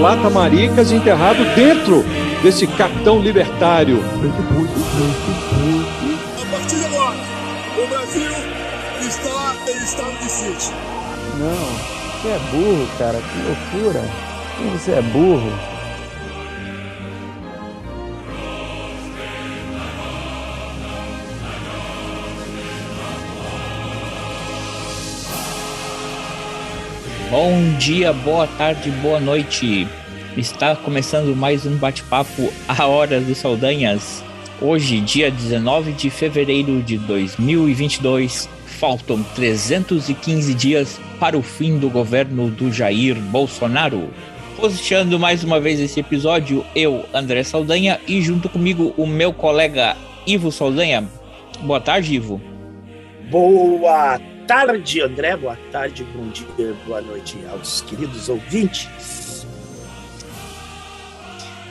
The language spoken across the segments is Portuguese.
Vira-lata maricas enterrado dentro desse capitão libertário. A partir de agora, o Brasil está em estado de sítio. Não, você é burro, cara. Que loucura. Você é burro. Bom dia, boa tarde, boa noite. Está começando mais um bate-papo A Hora dos Saldanhas. Hoje, dia 19 de fevereiro de 2022, faltam 315 dias para o fim do governo do Jair Bolsonaro. Posicionando mais uma vez esse episódio, eu, André Saldanha, e junto comigo o meu colega Ivo Saldanha. Boa tarde, Ivo. Boa tarde, André. Boa tarde, bom dia, boa noite aos queridos ouvintes.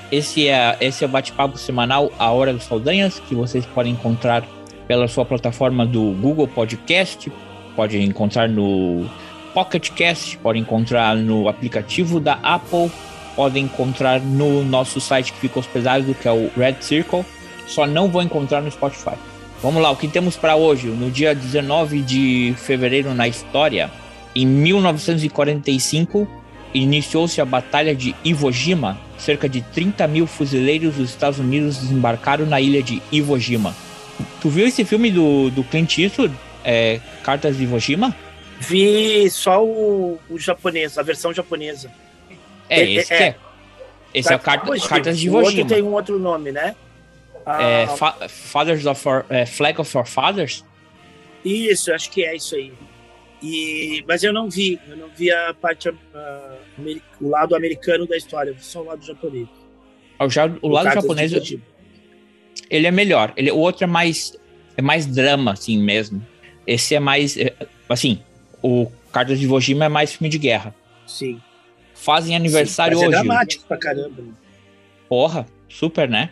Esse é, esse é o bate-papo semanal A Hora dos Saldanhas, que vocês podem encontrar pela sua plataforma do Google Podcast, pode encontrar no Pocket Cast, pode encontrar no aplicativo da Apple, pode encontrar no nosso site que fica hospedado, que é o Red Circle, só não vou encontrar no Spotify. Vamos lá, o que temos para hoje? No dia 19 de fevereiro na história, em 1945, iniciou-se a Batalha de Iwo Jima. Cerca de 30 mil fuzileiros dos Estados Unidos desembarcaram na ilha de Iwo Jima. Tu viu esse filme do, do Clint Eastwood, é, Cartas de Iwo Jima? Vi só o, o japonês, a versão japonesa. É, É, esse é, que é. Esse é o Carta- Iwo Jima. Cartas de O Iwo outro Jima. tem um outro nome, né? Ah, É, Fa- Fathers of Our, é, Flag of Our Fathers? Isso, acho que é isso aí. E, mas eu não vi, eu não vi a parte, ah, o lado americano da história, eu só o lado japonês. O, já- o lado japonês, Jima. ele é melhor. Ele, o outro é mais, é mais drama, assim mesmo. Esse é mais, é, assim, o Cartas de Iwo Jima é mais filme de guerra. Sim. Fazem aniversário Sim, mas hoje. É dramático pra caramba, né? Porra, super, né?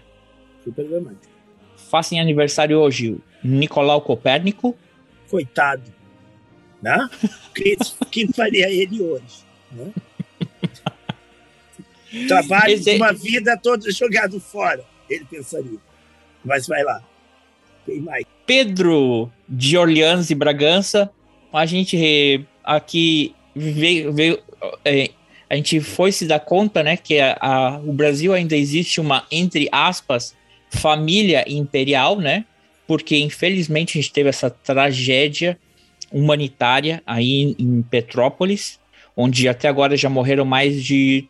Super dramático. Fazem aniversário hoje Nicolau Copérnico, Coitado. Né? Quem, quem faria ele hoje? Né? Trabalho Esse- uma vida toda jogado fora, ele pensaria. Mas vai lá. Tem mais. Pedro de Orleans e Bragança. A gente aqui veio, veio eh, a gente foi se dar conta, né, que a, a- o Brasil ainda existe uma entre aspas família imperial, né? Porque infelizmente a gente teve essa tragédia humanitária aí em, Petrópolis, onde até agora já morreram mais de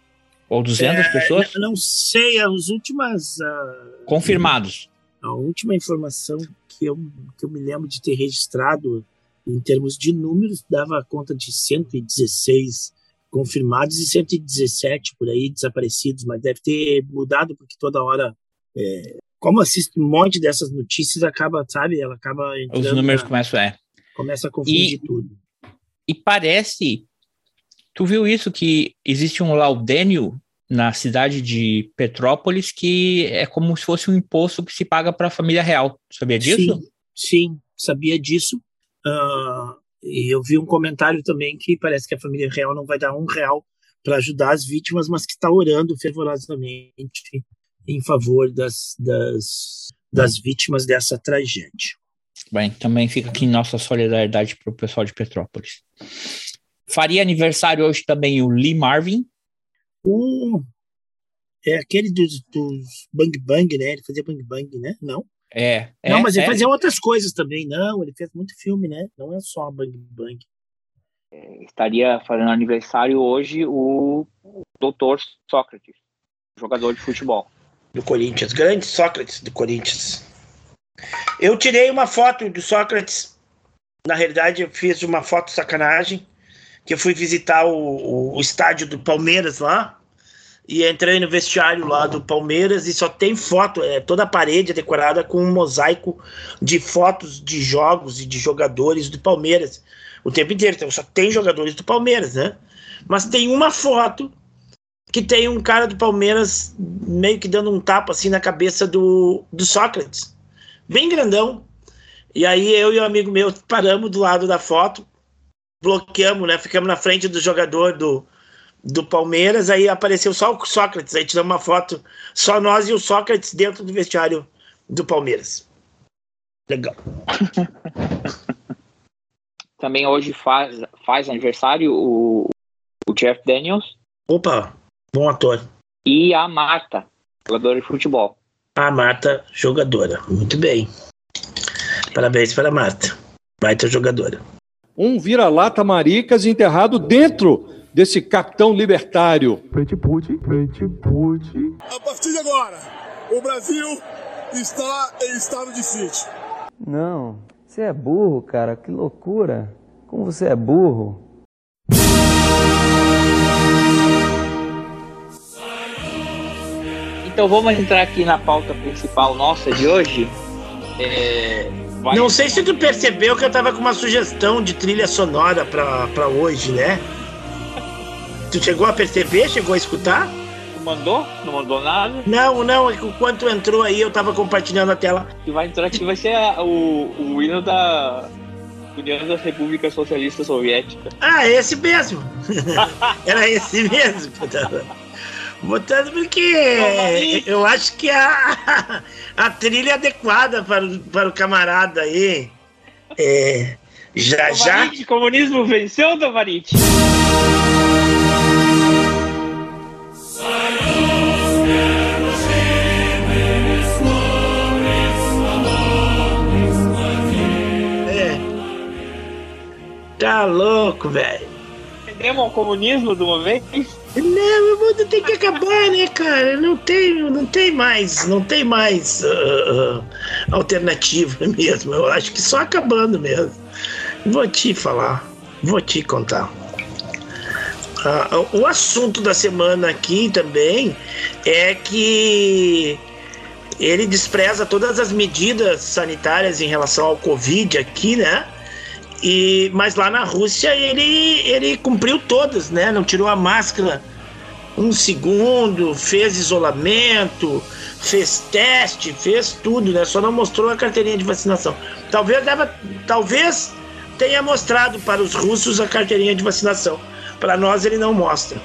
ou 200 É, pessoas Não sei, as últimas. ah, confirmados. a última informação que eu, que eu me lembro de ter registrado em termos de números dava conta de 116 confirmados e 117 por aí desaparecidos, mas deve ter mudado porque toda hora, é, como assiste um monte dessas notícias, acaba, sabe, ela acaba Os números na- começam é. começa a confundir E- tudo. E parece. Tu viu isso que existe um laudênio na cidade de Petrópolis que é como se fosse um imposto que se paga para a família real. Sabia disso? Sim, sim, sabia disso. Ah, e eu vi um comentário também que parece que a família real não vai dar um real para ajudar as vítimas, mas que está orando fervorosamente em favor das, das, das vítimas dessa tragédia. Bem, também fica aqui nossa solidariedade para o pessoal de Petrópolis. Faria aniversário hoje também o Lee Marvin. Um, é aquele dos, dos Bang Bang, né? Ele fazia Bang Bang, né? Não. É, é, não, mas ele é, fazia outras coisas também. Não, ele fez muito filme, né? Não é só Bang Bang. estaria fazendo aniversário hoje o doutor Sócrates. jogador de futebol. Do Corinthians, grande Sócrates do Corinthians. Eu tirei uma foto do Sócrates. Na realidade, eu fiz uma foto sacanagem. Que eu fui visitar o, o, estádio do Palmeiras lá. E entrei no vestiário lá do Palmeiras e só tem foto, é, toda a parede é decorada com um mosaico de fotos de jogos e de jogadores do Palmeiras o tempo inteiro. Então só tem jogadores do Palmeiras, né? Mas tem uma foto que tem um cara do Palmeiras meio que dando um tapa assim na cabeça do, do Sócrates, bem grandão. E aí eu e um amigo meu paramos do lado da foto, bloqueamos, né? Ficamos na frente do jogador do, do Palmeiras, aí apareceu só o Sócrates, aí tiramos uma foto, só nós e o Sócrates dentro do vestiário do Palmeiras. Legal. Também hoje faz, faz aniversário o, o Jeff Daniels. Opa, bom ator. E a Marta, jogadora de futebol. A Marta, jogadora. Muito bem. Parabéns para a Marta. Baita jogadora. Um vira-lata maricas enterrado dentro desse capitão libertário. A partir de agora, o Brasil está em estado de sítio. Não, você é burro, cara. Que loucura. Como você é burro. Então vamos entrar aqui na pauta principal nossa de hoje. É. Não sei se tu percebeu que eu tava com uma sugestão de trilha sonora para hoje, né? Tu chegou a perceber? Chegou a escutar? Tu mandou? Não mandou nada? Não, não. É quando entrou aí, eu tava compartilhando a tela. E vai entrar aqui, vai ser a, o, o hino da União da República Socialista Soviética. Ah, esse mesmo. Era esse mesmo que eu tava botando, porque eu acho que a, a trilha é adequada para, o, para o camarada aí. É, já, já. Comunismo venceu, Davarite? Tá louco, velho. Entendemos o comunismo de uma vez? Tem que acabar, né, cara? Não tem, não tem mais, não tem mais uh, alternativa mesmo. Eu acho que só acabando mesmo. Vou te falar, vou te contar. Uh, o assunto da semana aqui também é que ele despreza todas as medidas sanitárias em relação ao Covid aqui, né? E, mas lá na Rússia ele, ele cumpriu todas, né? Não tirou a máscara um segundo, fez isolamento, fez teste, fez tudo, né? Só não mostrou a carteirinha de vacinação. Talvez, deva, talvez tenha mostrado para os russos a carteirinha de vacinação. Para nós ele não mostra.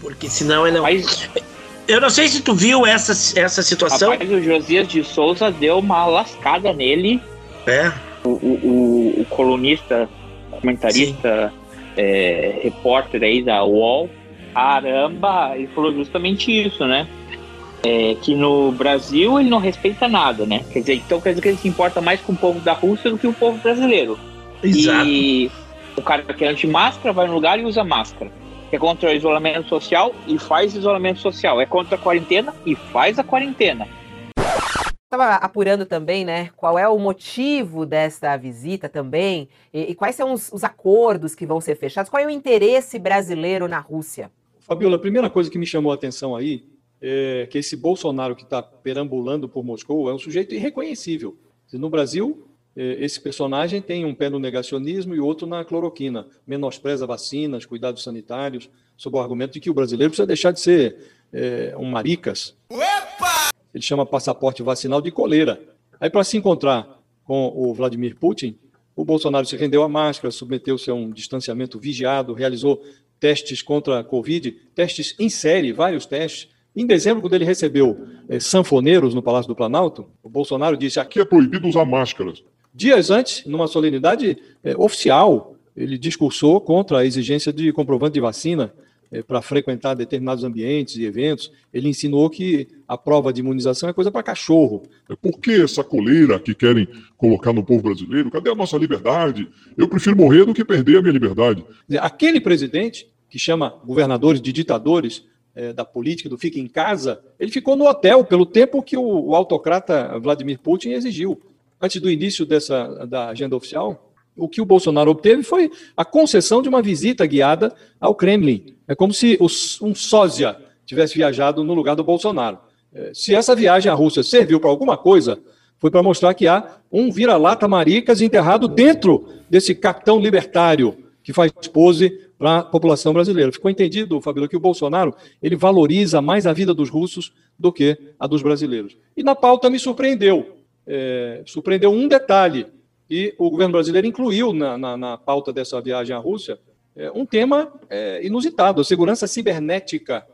Porque senão ele não. Mas... Eu não sei se tu viu essa, essa situação. Rapaz, o Josias de Souza deu uma lascada nele é. O, o, o colunista, comentarista, é, repórter aí da UOL, caramba, ele falou justamente isso, né? É, que no Brasil ele não respeita nada, né? Quer dizer, então quer dizer que ele se importa mais com o povo da Rússia do que o povo brasileiro. Exato. E o cara que é anti-máscara vai no lugar e usa máscara. É contra o isolamento social e faz isolamento social. É contra a quarentena e faz a quarentena estava apurando também, né, qual é o motivo dessa visita também e, e quais são os, os, acordos que vão ser fechados, qual é o interesse brasileiro na Rússia? Fabiola, a primeira coisa que me chamou a atenção aí é que esse Bolsonaro que está perambulando por Moscou é um sujeito irreconhecível. No Brasil, é, esse personagem tem um pé no negacionismo e outro na cloroquina, menospreza vacinas, cuidados sanitários, sob o argumento de que o brasileiro precisa deixar de ser é, um maricas. Opa! Ele chama passaporte vacinal de coleira. Aí, para se encontrar com o Vladimir Putin, o Bolsonaro se rendeu à máscara, submeteu-se a um distanciamento vigiado, realizou testes contra a Covid, testes em série, vários testes. Em dezembro, quando ele recebeu é, sanfoneiros no Palácio do Planalto, o Bolsonaro disse: aqui é proibido usar máscaras. Dias antes, numa solenidade é, oficial, ele discursou contra a exigência de comprovante de vacina é, para frequentar determinados ambientes e eventos, ele ensinou que a prova de imunização é coisa para cachorro. É, por que essa coleira que querem colocar no povo brasileiro? Cadê a nossa liberdade? Eu prefiro morrer do que perder a minha liberdade. Aquele presidente que chama governadores de ditadores é, da política, do fica em casa, ele ficou no hotel pelo tempo que o, o autocrata Vladimir Putin exigiu. Antes do início dessa, da agenda oficial, o que o Bolsonaro obteve foi a concessão de uma visita guiada ao Kremlin. É como se um sósia tivesse viajado no lugar do Bolsonaro. É, se essa viagem à Rússia serviu para alguma coisa, foi para mostrar que há um vira-lata maricas enterrado dentro desse capitão libertário que faz pose para a população brasileira. Ficou entendido, Fabíola, que o Bolsonaro ele valoriza mais a vida dos russos do que a dos brasileiros. E na pauta me surpreendeu. É, surpreendeu um detalhe e o governo brasileiro incluiu na, na, na pauta dessa viagem à Rússia é, um tema é, inusitado, a segurança cibernética.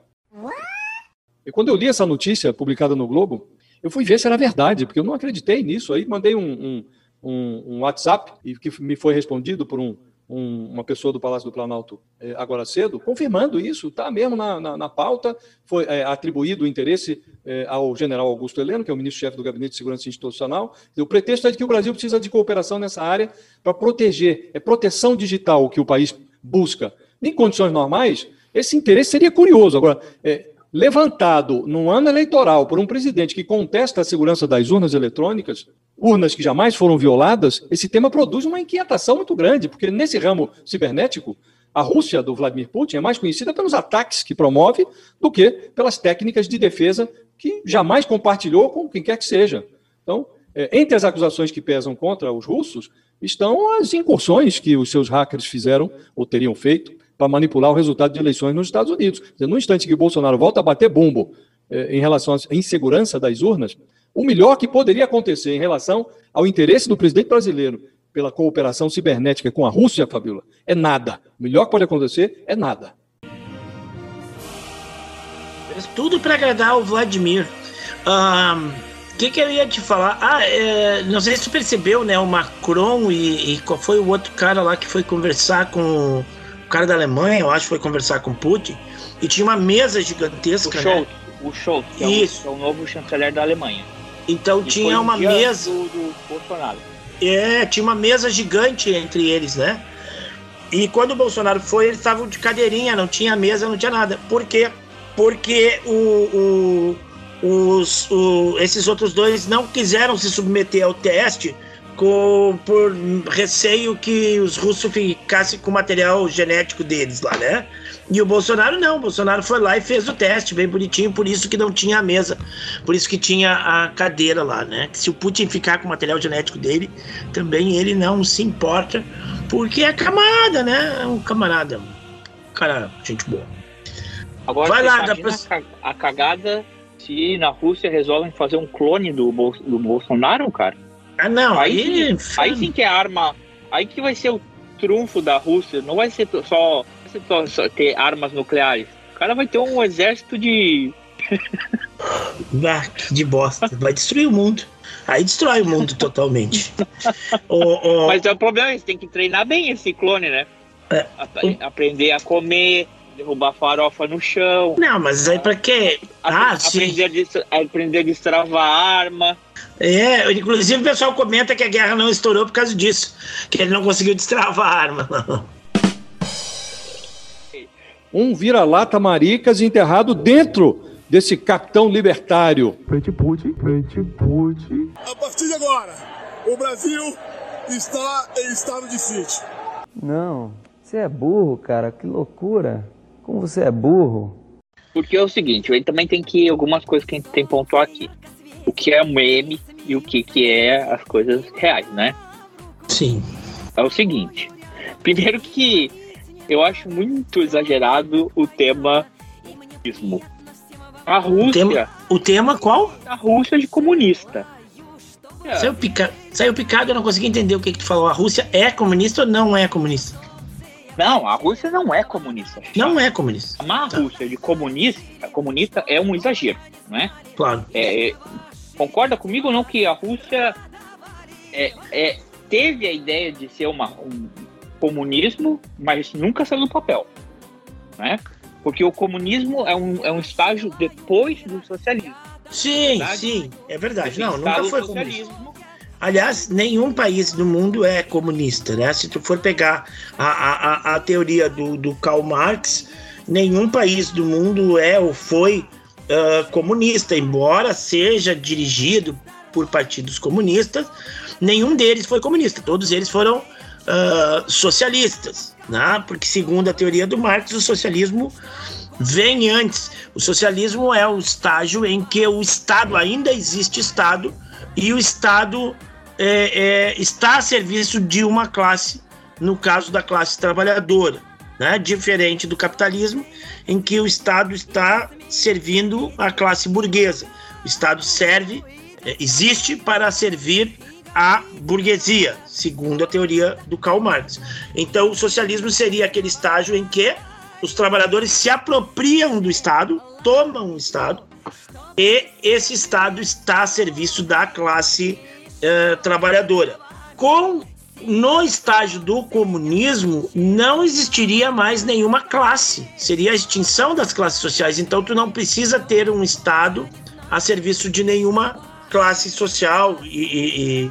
E quando eu li essa notícia publicada no Globo, eu fui ver se era verdade, porque eu não acreditei nisso. Aí mandei um, um, um, um WhatsApp e que me foi respondido por um, um, uma pessoa do Palácio do Planalto é, agora cedo, confirmando isso, está mesmo na, na, na, pauta, foi é, atribuído o interesse é, ao general Augusto Heleno, que é o ministro-chefe do Gabinete de Segurança Institucional. O pretexto é de que o Brasil precisa de cooperação nessa área para proteger, é proteção digital que o país busca. Em condições normais, esse interesse seria curioso. Agora, é, levantado num ano eleitoral por um presidente que contesta a segurança das urnas eletrônicas, urnas que jamais foram violadas, esse tema produz uma inquietação muito grande, porque nesse ramo cibernético, a Rússia do Vladimir Putin é mais conhecida pelos ataques que promove do que pelas técnicas de defesa que jamais compartilhou com quem quer que seja. Então, é, entre as acusações que pesam contra os russos estão as incursões que os seus hackers fizeram ou teriam feito para manipular o resultado de eleições nos Estados Unidos. No instante que Bolsonaro volta a bater bumbo é, em relação à insegurança das urnas, o melhor que poderia acontecer em relação ao interesse do presidente brasileiro pela cooperação cibernética com a Rússia, Fabiola, é nada. O melhor que pode acontecer é nada. Tudo para agradar o Vladimir. O um, que, que eu ia te falar? Ah, é, não sei se tu percebeu, né? O Macron e, e, qual foi o outro cara lá que foi conversar com o cara da Alemanha, eu acho, foi conversar com Putin. E tinha uma mesa gigantesca. O Scholz, né? o Scholz que, é o, que é o novo chanceler da Alemanha. Então e tinha uma mesa. Do, do Bolsonaro. É, tinha uma mesa gigante entre eles, né? E quando o Bolsonaro foi, eles estavam de cadeirinha, não tinha mesa, não tinha nada. Por quê? Porque o, o, os, o, esses outros dois não quiseram se submeter ao teste com, por receio que os russos ficassem com o material genético deles lá, né? E o Bolsonaro não, o Bolsonaro foi lá e fez o teste bem bonitinho, por isso que não tinha a mesa, por isso que tinha a cadeira lá, né? Que se o Putin ficar com o material genético dele, também ele não se importa, porque é camarada, né? É um camarada, cara, gente boa. Agora, Vai lá, dá pra... a cagada se na Rússia resolvem fazer um clone do, do Bolsonaro, cara. Ah, não, aí, aí, aí sim que é arma, aí que vai ser o trunfo da Rússia, não vai ser só só ter armas nucleares. O cara vai ter um exército de. ah, de bosta. Vai destruir o mundo. Aí destrói o mundo totalmente. o, o... Mas é o problema, você tem que treinar bem esse clone, né? É, o... Aprender a comer, derrubar farofa no chão. Não, mas aí pra quê? Ah, aprender, sim. A aprender a destravar a arma. É, inclusive o pessoal comenta que a guerra não estourou por causa disso, que ele não conseguiu destravar a arma. um vira-lata maricas enterrado dentro desse capitão libertário. Frente Putin, frente Putin. A partir de agora, o Brasil está em estado de sítio. Não, você é burro, cara, que loucura. Como você é burro. Porque é o seguinte, aí também tem que algumas coisas que a gente tem que pontuar aqui. O que é um meme e o que, que é as coisas reais, né? Sim. É o seguinte. Primeiro que eu acho muito exagerado o tema comunismo. A Rússia. O tema, o tema qual? A Rússia de comunista. É. Saiu, pica, saiu picado, eu não consegui entender o que, que tu falou. A Rússia é comunista ou não é comunista? Não, a Rússia não é comunista. Não é comunista. A tá. Rússia de comunista, comunista é um exagero, não é? Claro. É, é, concorda comigo ou não que a Rússia é, é, teve a ideia de ser uma, um, comunismo, mas nunca saiu do papel, né? Porque o comunismo é um, é um estágio depois do socialismo. Sim, sim, é verdade. Não, nunca foi socialismo. Aliás, nenhum país do mundo é comunista, né? Se tu for pegar a, a, a teoria do, do Karl Marx, nenhum país do mundo é ou foi uh, comunista, embora seja dirigido por partidos comunistas, nenhum deles foi comunista, todos eles foram uh, socialistas, né? porque segundo a teoria do Marx, o socialismo vem antes. O socialismo é o estágio em que o Estado ainda existe Estado e o Estado é, é, está a serviço de uma classe, no caso da classe trabalhadora, né? diferente do capitalismo, em que o Estado está servindo a classe burguesa. O Estado serve, é, existe para servir a burguesia, segundo a teoria do Karl Marx. Então, o socialismo seria aquele estágio em que os trabalhadores se apropriam do Estado, tomam o Estado, e esse Estado está a serviço da classe uh, trabalhadora. Com no estágio do comunismo não existiria mais nenhuma classe, seria a extinção das classes sociais. Então tu não precisa ter um Estado a serviço de nenhuma classe social e, e,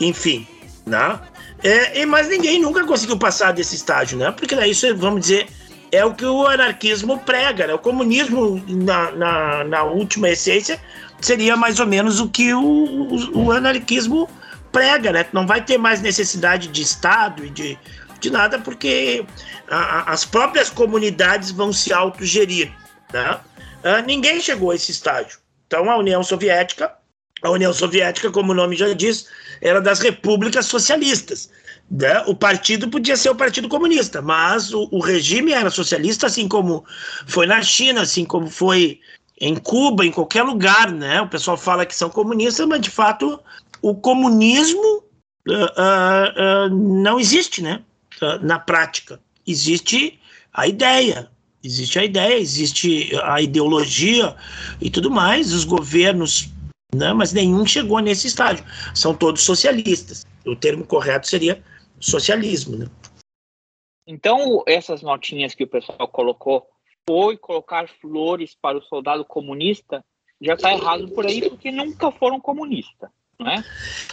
e enfim, né? É, mas ninguém nunca conseguiu passar desse estágio, né? Porque daí isso, vamos dizer, é o que o anarquismo prega, né? O comunismo, na, na, na última essência, seria mais ou menos o que o, o, o anarquismo prega, né? Não vai ter mais necessidade de Estado e de, de nada, porque a, as próprias comunidades vão se autogerir, né? Ah, ninguém chegou a esse estágio. Então, a União Soviética, a União Soviética, como o nome já diz, era das repúblicas socialistas. Né? O partido podia ser o Partido Comunista, mas o, o, regime era socialista, assim como foi na China, assim como foi em Cuba, em qualquer lugar, né? O pessoal fala que são comunistas, mas de fato o comunismo uh, uh, uh, não existe, né? na prática. Existe a ideia, existe a ideia, existe a ideologia e tudo mais, os governos, né? mas nenhum chegou nesse estágio. São todos socialistas. O termo correto seria socialismo, né? Então, essas notinhas que o pessoal colocou, foi colocar flores para o soldado comunista, já está errado por aí, porque nunca foram comunistas. Né?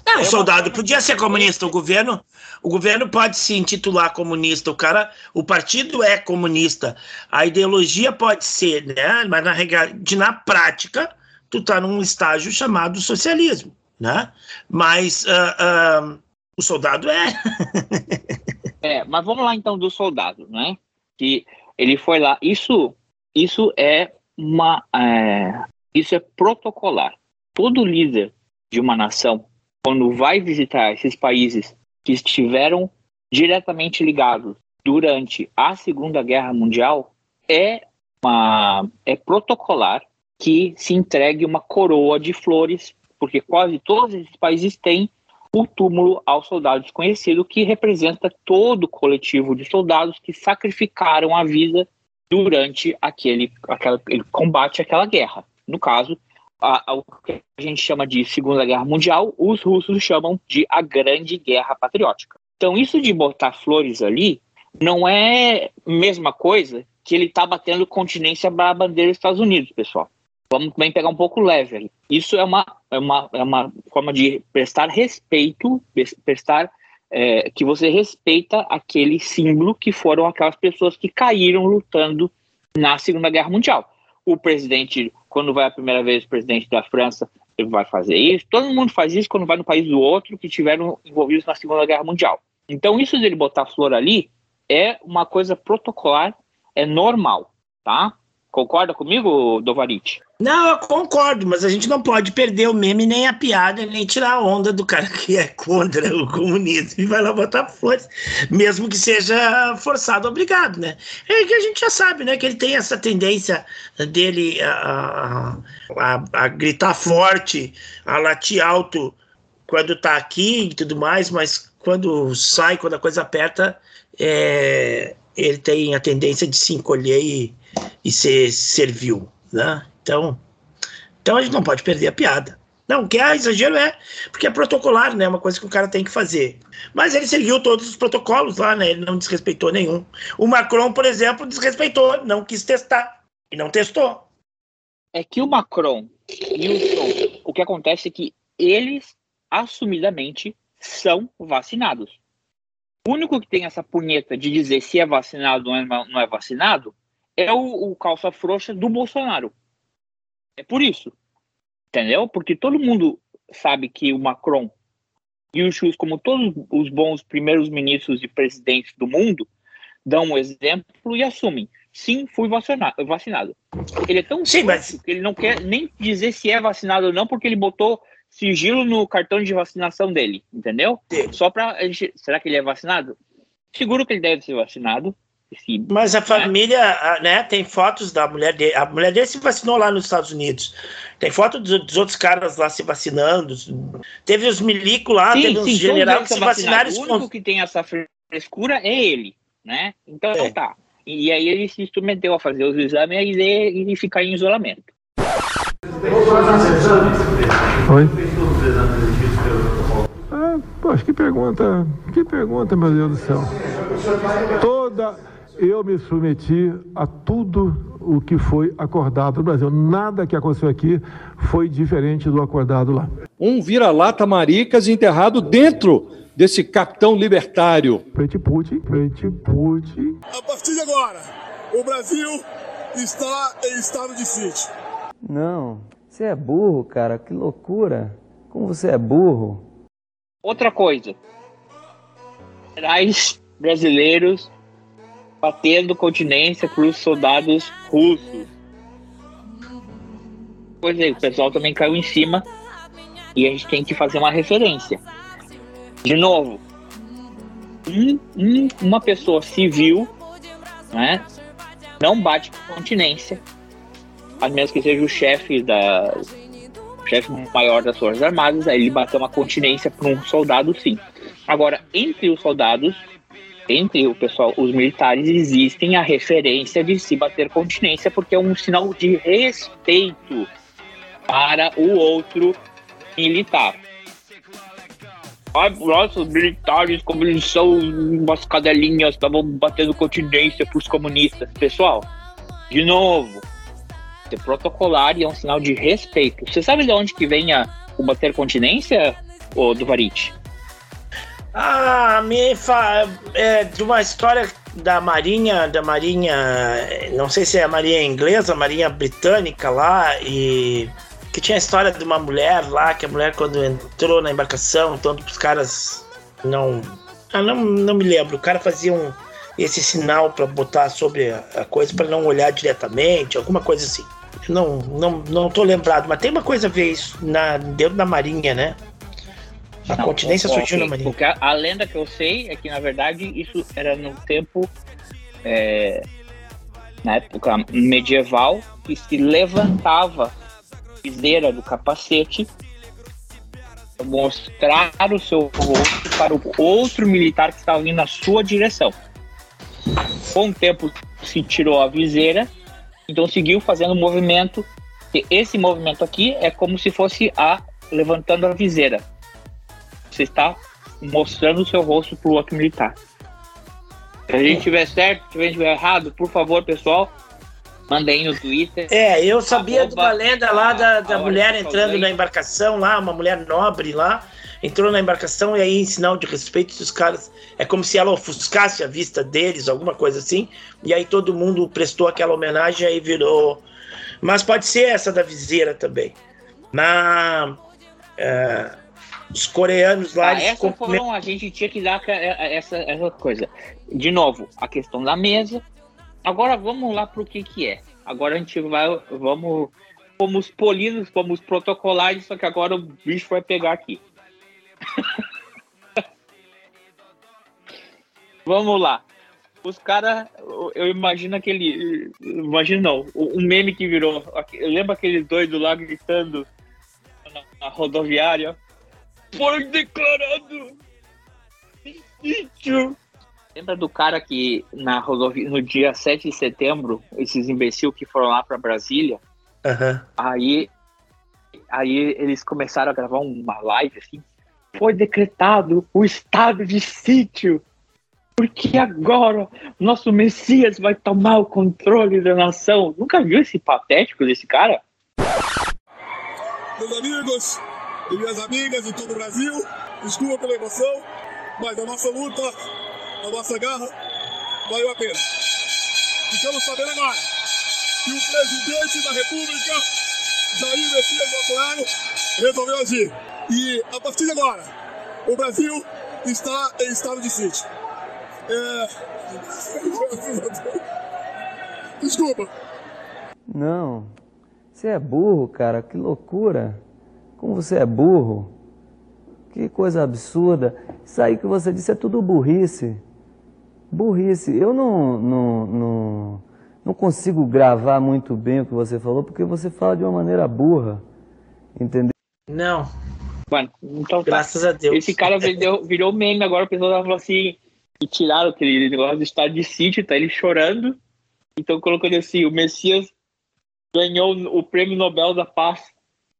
É, o soldado podia ser comunista, o governo, o governo pode se intitular comunista, o cara, o partido é comunista, a ideologia pode ser, né? Mas na, de, na prática, tu tá num estágio chamado socialismo, né? Mas uh, uh, o soldado é. é, mas vamos lá então do soldado, né? Que ele foi lá. Isso, isso é uma, é, isso é protocolar. Todo líder de uma nação, quando vai visitar esses países que estiveram diretamente ligados durante a Segunda Guerra Mundial, é uma, é protocolar que se entregue uma coroa de flores, porque quase todos esses países têm o túmulo ao soldado desconhecido, que representa todo o coletivo de soldados que sacrificaram a vida durante aquele, aquela, aquele combate, aquela guerra. No caso, a, a, o que a gente chama de Segunda Guerra Mundial, os russos chamam de a Grande Guerra Patriótica. Então, isso de botar flores ali não é a mesma coisa que ele está batendo continência para a bandeira dos Estados Unidos, pessoal. Vamos também pegar um pouco leve. Isso é uma, é uma, é uma forma de prestar respeito, prestar é, que você respeita aquele símbolo que foram aquelas pessoas que caíram lutando na Segunda Guerra Mundial. O presidente, quando vai a primeira vez o presidente da França, vai fazer isso. Todo mundo faz isso quando vai no país do outro que tiveram envolvidos na Segunda Guerra Mundial. Então, isso dele botar flor ali é uma coisa protocolar, é normal, tá? Concorda comigo, Dovarit? Não, eu concordo, mas a gente não pode perder o meme, nem a piada, nem tirar a onda do cara que é contra o comunismo e vai lá botar flores, mesmo que seja forçado, obrigado, né? É que a gente já sabe, né, que ele tem essa tendência dele a, a, a gritar forte, a latir alto quando tá aqui e tudo mais, mas quando sai, quando a coisa aperta, é, ele tem a tendência de se encolher e, e ser servil, né? Então, então a gente não pode perder a piada. Não, que é exagero é, porque é protocolar, né? É uma coisa que o cara tem que fazer. Mas ele seguiu todos os protocolos lá, né? Ele não desrespeitou nenhum. O Macron, por exemplo, desrespeitou, não quis testar. E não testou. É que o Macron e o Trump, o que acontece é que eles assumidamente são vacinados. O único que tem essa punheta de dizer se é vacinado ou não é vacinado é o, o calça frouxa do Bolsonaro. É por isso. Entendeu? Porque todo mundo sabe que o Macron e o Schultz, como todos os bons primeiros ministros e presidentes do mundo, dão um exemplo e assumem. Sim, fui vacinado. vacinado. Ele é tão Sim, mas... que ele não quer nem dizer se é vacinado ou não, porque ele botou sigilo no cartão de vacinação dele, entendeu? Sim. Só para será que ele é vacinado? Seguro que ele deve ser vacinado. Sim. Mas a família, né, tem fotos da mulher dele. A mulher dele se vacinou lá nos Estados Unidos. Tem foto dos, dos outros caras lá se vacinando. Teve os milico lá, sim, teve os generais que se vacinaram. O único que tem essa frescura é ele, né? Então é. tá. E aí ele se submeteu a fazer os exames e, e ficar em isolamento. Oi? Ah, poxa, que pergunta, que pergunta, meu Deus do céu. Toda, eu me submeti a tudo o que foi acordado no Brasil. Nada que aconteceu aqui foi diferente do acordado lá. Um vira-lata maricas enterrado dentro desse capitão libertário. Frente Putin, frente Putin. A partir de agora, o Brasil está em estado de sítio. Não, você é burro, cara, que loucura. Como você é burro. Outra coisa. Generais brasileiros batendo continência para os soldados russos. Pois é, o pessoal também caiu em cima e a gente tem que fazer uma referência. De novo, um, um, uma pessoa civil né, não bate continência, a menos que seja o chefe da chefe maior das Forças Armadas, aí ele bateu uma continência para um soldado, sim. Agora, entre os soldados, entre o pessoal, os militares, existem a referência de se bater continência, porque é um sinal de respeito para o outro militar. Nossa, os militares, como eles são umas cadelinhas, estavam batendo continência para os comunistas. Pessoal, de novo, ser protocolar e é um sinal de respeito. Você sabe de onde que vem a, o bater continência, ou do Varite? Ah, me fa... é de uma história da Marinha, da Marinha, não sei se é a Marinha inglesa, a Marinha britânica lá, e que tinha a história de uma mulher lá, que a mulher quando entrou na embarcação, então os caras não, ah, não, não me lembro, o cara fazia um, esse sinal para botar sobre a, a coisa para não olhar diretamente, alguma coisa assim. Não, não, não tô lembrado, mas tem uma coisa a ver isso na, dentro da marinha, né? A não, continência surgiu na marinha. Porque a, a, lenda que eu sei é que na verdade isso era no tempo é, na época medieval que se levantava viseira do capacete mostrar o seu rosto para o outro militar que estava vindo na sua direção. Com o tempo se tirou a viseira, então seguiu fazendo o movimento. E esse movimento aqui é como se fosse a levantando a viseira. Você está mostrando o seu rosto para o outro militar. Se a gente tiver certo, se a gente tiver errado, por favor, pessoal, Mandei no Twitter. É, eu sabia de uma lenda lá da, da mulher entrando na embarcação lá, uma mulher nobre lá, entrou na embarcação e aí, em sinal de respeito dos caras, é como se ela ofuscasse a vista deles, alguma coisa assim, e aí todo mundo prestou aquela homenagem e aí virou. Mas pode ser essa da viseira também. Na. É, os coreanos lá. Ah, essa foram, a gente tinha que dar essa, essa coisa. De novo, a questão da mesa, Agora vamos lá para o que que é. Agora a gente vai, vamos, fomos polidos, fomos protocolares, só que agora o bicho vai pegar aqui. Vamos lá. Os caras, eu imagino aquele, imagino não, o, meme que virou, lembra aquele doido lá gritando na, na rodoviária? Foi declarado sítio Lembra do cara que na rodovia, no dia 7 de setembro, esses imbecil que foram lá para Brasília? Uhum. Aí, aí eles começaram a gravar uma live assim. Foi decretado o estado de sítio. Porque agora nosso Messias vai tomar o controle da nação. Nunca viu esse patético desse cara? Meus amigos, e minhas amigas e todo o Brasil. Desculpa pela emoção, mas a nossa luta, a nossa garra, valeu a pena. Ficamos sabendo agora que o presidente da República, Jair Messias Bolsonaro, resolveu agir. E a partir de agora, o Brasil está em estado de sítio. É... Desculpa. Não. Você é burro, cara. Que loucura. Como você é burro. Que coisa absurda. Isso aí que você disse é tudo burrice. Burrice. Eu não, não, não, não consigo gravar muito bem o que você falou, porque você fala de uma maneira burra. Entendeu? Não. Mano, então tá. Graças a Deus. Esse cara virou, virou meme agora, o pessoal falou assim, e tiraram aquele negócio do estado de sítio, tá ele chorando. Então colocando assim, o Messias ganhou o prêmio Nobel da Paz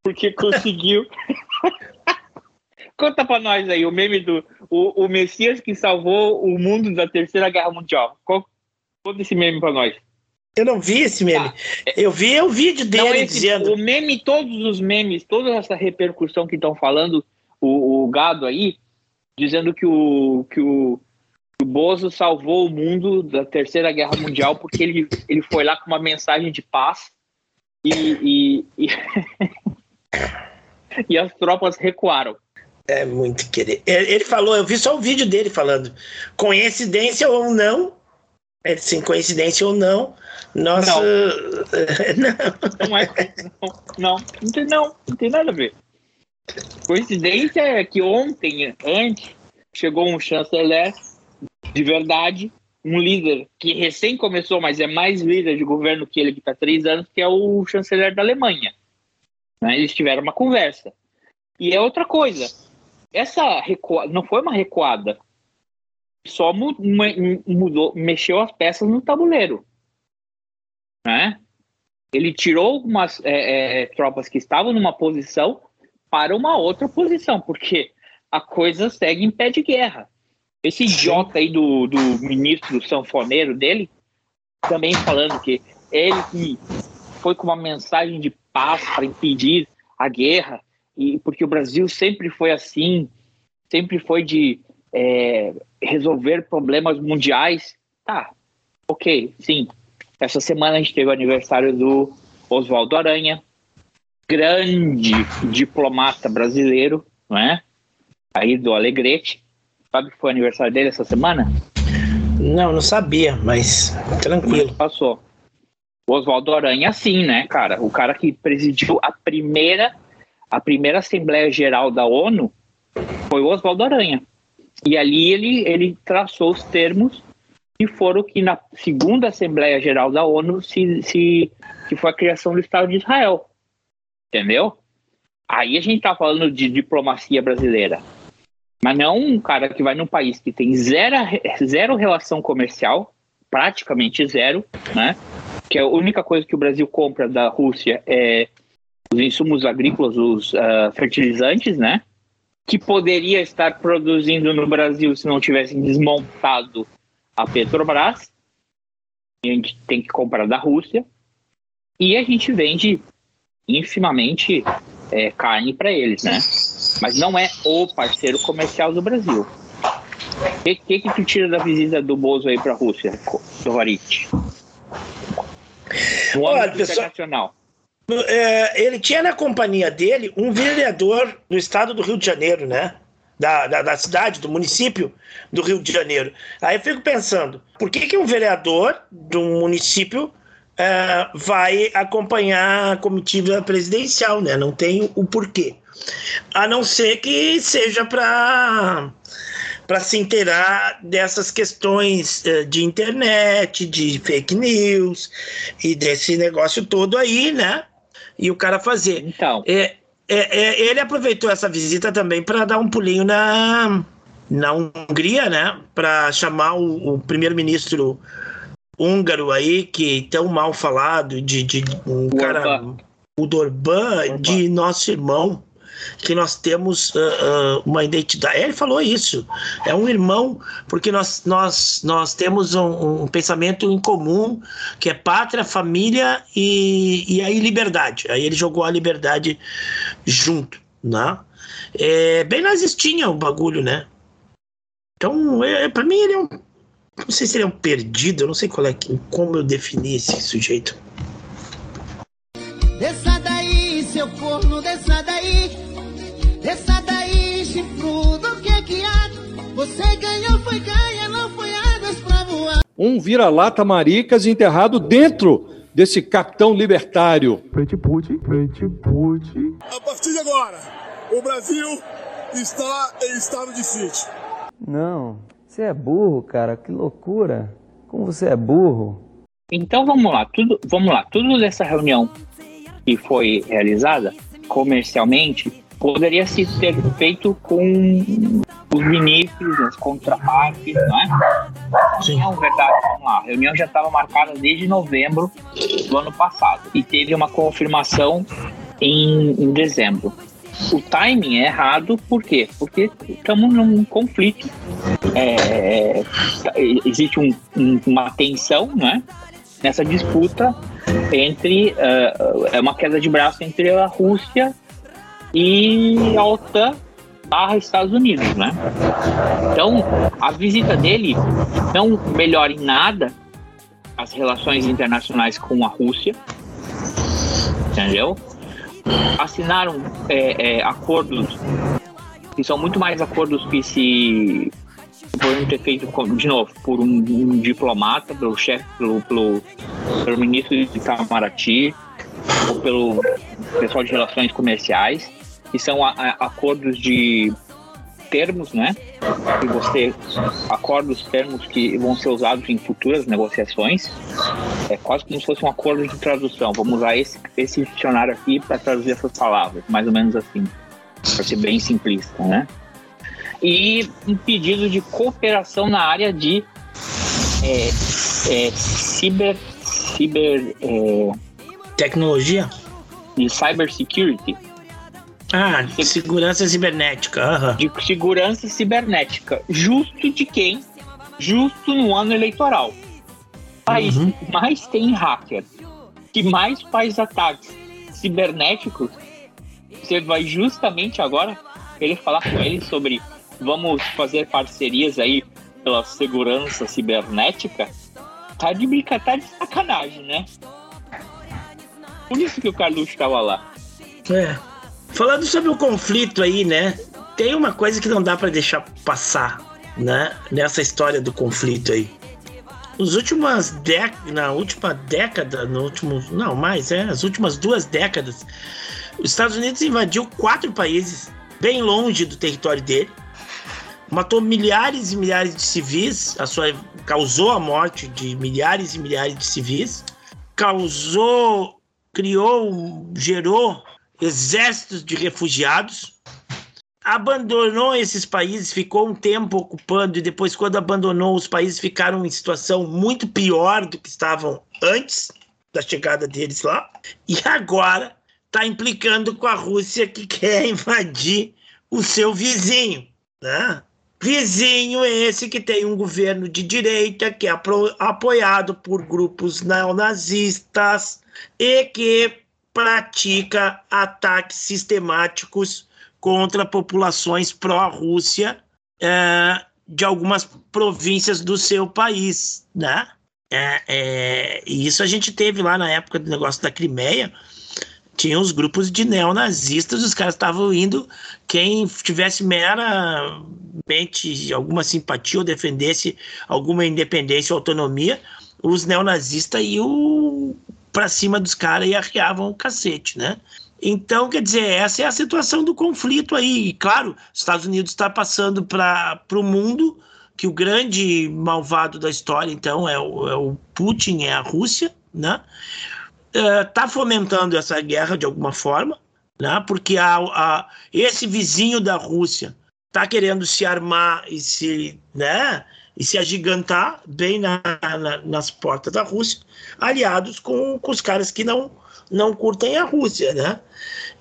porque conseguiu. Conta pra nós aí, o meme do o, o Messias que salvou o mundo da Terceira Guerra Mundial. Conta esse meme pra nós. Eu não vi esse meme. Ah, eu vi o vídeo dele não, esse, dizendo. O meme, todos os memes, toda essa repercussão que estão falando, o, o, gado aí, dizendo que o, que o, o Bozo salvou o mundo da Terceira Guerra Mundial porque ele, ele foi lá com uma mensagem de paz e, e, e, e as tropas recuaram. É muito querer. Ele falou, eu vi só o vídeo dele falando. Coincidência ou não, é, sem coincidência ou não, nossa. Não. não. não é. Não, não, não, tem, não, não tem nada a ver. Coincidência é que ontem, antes, chegou um chanceler de verdade, um líder que recém começou, mas é mais líder de governo que ele, que está há três anos, que é o chanceler da Alemanha. Né? Eles tiveram uma conversa. E é outra coisa. Essa recuada não foi uma recuada. Só mudou, mexeu as peças no tabuleiro. Né? Ele tirou algumas é, é, tropas que estavam numa posição para uma outra posição, porque a coisa segue em pé de guerra. Esse idiota aí do, do ministro sanfoneiro dele, também falando que ele que foi com uma mensagem de paz para impedir a guerra, e porque o Brasil sempre foi assim, sempre foi de é, resolver problemas mundiais. Tá, ok, sim. Essa semana a gente teve o aniversário do Oswaldo Aranha, grande diplomata brasileiro, não é? Aí do Alegrete. Sabe que foi o aniversário dele essa semana? Não, não sabia, mas tranquilo. Mas passou. O Oswaldo Aranha, sim, né, cara? O cara que presidiu a primeira, a primeira Assembleia Geral da ONU foi o Oswaldo Aranha. E ali ele, ele traçou os termos que foram que na segunda Assembleia Geral da ONU se, se que foi a criação do Estado de Israel. Entendeu? Aí a gente tá falando de diplomacia brasileira. Mas não um cara que vai num país que tem zero, zero relação comercial, praticamente zero, né? Que a única coisa que o Brasil compra da Rússia é os insumos agrícolas, os uh, fertilizantes, né? Que poderia estar produzindo no Brasil se não tivessem desmontado a Petrobras. A gente tem que comprar da Rússia. E a gente vende infimamente é, carne para eles, né? Mas não é o parceiro comercial do Brasil. O que, que, que tu tira da visita do Bozo aí para a Rússia, Dovarit? No Olha, pessoal, internacional. É, ele tinha na companhia dele um vereador do estado do Rio de Janeiro, né? Da, da, da, cidade, do município do Rio de Janeiro. Aí eu fico pensando, por que, que um vereador de um município é, vai acompanhar a comitiva presidencial, né? Não tem o porquê. A não ser que seja para para se inteirar dessas questões é, de internet, de fake news e desse negócio todo aí, né? E o cara fazer. Então. É, é, é ele aproveitou essa visita também para dar um pulinho na, na Hungria, né? Para chamar o, o primeiro-ministro húngaro aí, que tão mal falado, de, de um o cara. Orban. O Dorban, de nosso irmão, que nós temos uh, uh, uma identidade. Ele falou isso. É um irmão, porque nós, nós, nós temos um, um pensamento em comum, que é pátria, família e, e aí liberdade. Aí ele jogou a liberdade junto, né? É bem nazistinha o bagulho, né? Então, é, para mim, ele é um. Não sei se ele é um perdido, eu não sei qual é, como eu defini esse sujeito. Você ganhou, foi ganha, não foi águas pra voar. Um vira-lata maricas enterrado dentro desse capitão libertário. Frente Putin, frente Putin. A partir de agora, o Brasil está em estado de sítio. Não, você é burro, cara, que loucura. Como você é burro. Então vamos lá, tudo, vamos lá, tudo dessa reunião que foi realizada comercialmente poderia se ter feito com os ministros, as contrapartes, não é? Sim. Não, verdade, vamos lá. A reunião já estava marcada desde novembro do ano passado e teve uma confirmação em, em dezembro. O timing é errado, por quê? Porque estamos num conflito. É, existe um, um, uma tensão, né? Nessa disputa entre uh, é uma queda de braço entre a Rússia e a OTAN barra Estados Unidos, né? Então, a visita dele não melhora em nada as relações internacionais com a Rússia, entendeu? Assinaram é, é, acordos que são muito mais acordos que se poderiam ter feito, de novo, por um, um diplomata, pelo chefe, pelo, pelo, pelo ministro de Itamaraty, ou pelo pessoal de relações comerciais que são a, a, acordos de termos, né? Que você acorda os termos que vão ser usados em futuras negociações. É quase como se fosse um acordo de tradução. Vamos usar esse, esse dicionário aqui para traduzir essas palavras, mais ou menos assim, para ser bem simplista, né? E um pedido de cooperação na área de é, é, ciber, ciber é, tecnologia, de cybersecurity ah, de segurança cibernética. Uhum. De segurança cibernética. Justo de quem? Justo no ano eleitoral. País uhum. que mais tem hacker, que mais faz ataques cibernéticos, você vai justamente agora querer falar com ele sobre vamos fazer parcerias aí pela segurança cibernética? Tá de brincadeira, tá de sacanagem, né? Por isso que o Carluxo estava lá. É. Falando sobre o conflito aí, né? Tem uma coisa que não dá para deixar passar, né? Nessa história do conflito aí. Os últimas décadas, na última década, no último, não mais, é, as últimas duas décadas, os Estados Unidos invadiu quatro países bem longe do território dele, matou milhares e milhares de civis, a sua causou a morte de milhares e milhares de civis, causou, criou, gerou exércitos de refugiados, abandonou esses países, ficou um tempo ocupando e depois, quando abandonou, os países ficaram em situação muito pior do que estavam antes da chegada deles lá. E agora está implicando com a Rússia que quer invadir o seu vizinho, né? Vizinho esse que tem um governo de direita que é apoiado por grupos neonazistas e que pratica ataques sistemáticos contra populações pró-Rússia é, de algumas províncias do seu país, né? É, é, e isso a gente teve lá na época do negócio da Crimeia. Tinha os grupos de neonazistas, os caras estavam indo. Quem tivesse meramente alguma simpatia ou defendesse alguma independência ou autonomia, os neonazistas iam para cima dos caras e arriavam o cacete, né? Então, quer dizer, essa é a situação do conflito aí. E, claro, os Estados Unidos está passando para o mundo que o grande malvado da história, então, é o, é o Putin, é a Rússia, né? Está uh, fomentando essa guerra de alguma forma, né? porque a, a, esse vizinho da Rússia está querendo se armar e se, né? E se agigantar bem na, na, nas portas da Rússia, aliados com, com os caras que não, não curtem a Rússia, né?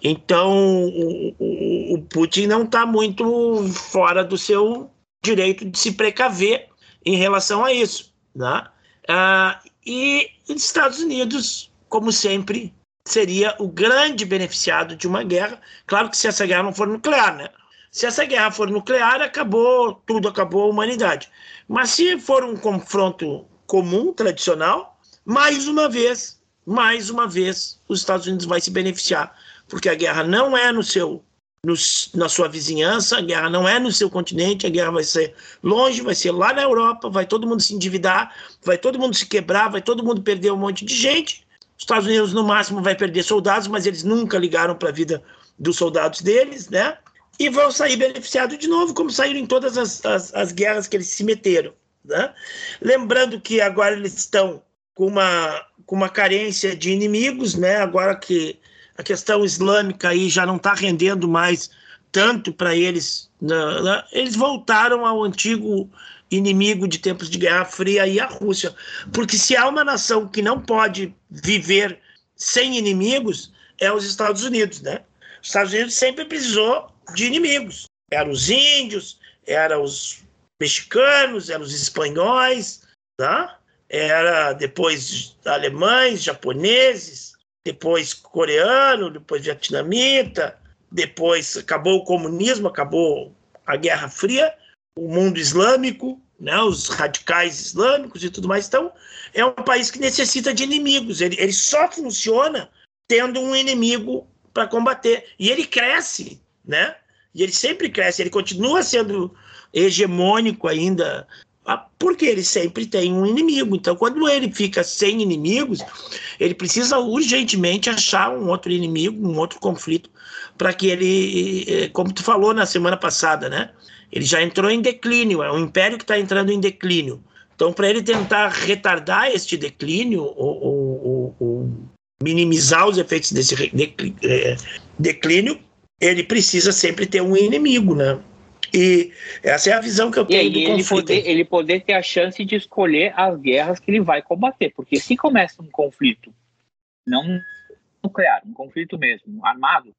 Então, o, o, o Putin não está muito fora do seu direito de se precaver em relação a isso, né? Ah, e os Estados Unidos, como sempre, seria o grande beneficiado de uma guerra. Claro que se essa guerra não for nuclear, né? Se essa guerra for nuclear, acabou tudo, acabou a humanidade. Mas se for um confronto comum, tradicional, mais uma vez, mais uma vez, os Estados Unidos vai se beneficiar, porque a guerra não é no seu no, na sua vizinhança, a guerra não é no seu continente, a guerra vai ser longe, vai ser lá na Europa, vai todo mundo se endividar, vai todo mundo se quebrar, vai todo mundo perder um monte de gente. Os Estados Unidos, no máximo, vai perder soldados, mas eles nunca ligaram para a vida dos soldados deles, né? E vão sair beneficiados de novo, como saíram em todas as, as, as guerras que eles se meteram. Né? Lembrando que agora eles estão com uma, com uma carência de inimigos, né? agora que a questão islâmica aí já não está rendendo mais tanto para eles. Né? Eles voltaram ao antigo inimigo de tempos de Guerra Fria e a Rússia. Porque se há uma nação que não pode viver sem inimigos, é os Estados Unidos, né? Os Estados Unidos sempre precisou de inimigos. Eram os índios, eram os mexicanos, eram os espanhóis, tá? Era depois alemães, japoneses, depois coreano, depois vietnamita, depois acabou o comunismo, acabou a Guerra Fria, o mundo islâmico, né, os radicais islâmicos e tudo mais. Então, é um país que necessita de inimigos. Ele, ele só funciona tendo um inimigo para combater. E ele cresce, né? E ele sempre cresce, ele continua sendo hegemônico ainda ah, porque ele sempre tem um inimigo. Então, quando ele fica sem inimigos, ele precisa urgentemente achar um outro inimigo, um outro conflito, para que ele, eh, como tu falou na semana passada, né? Ele já entrou em declínio, é um império que está entrando em declínio. Então, para ele tentar retardar este declínio ou, ou, ou minimizar os efeitos desse eh, declínio, ele precisa sempre ter um inimigo, né? E essa é a visão que eu tenho e do ele conflito. Poder, ele poder ter a chance de escolher as guerras que ele vai combater. Porque se começa um conflito não nuclear, um conflito mesmo, armado,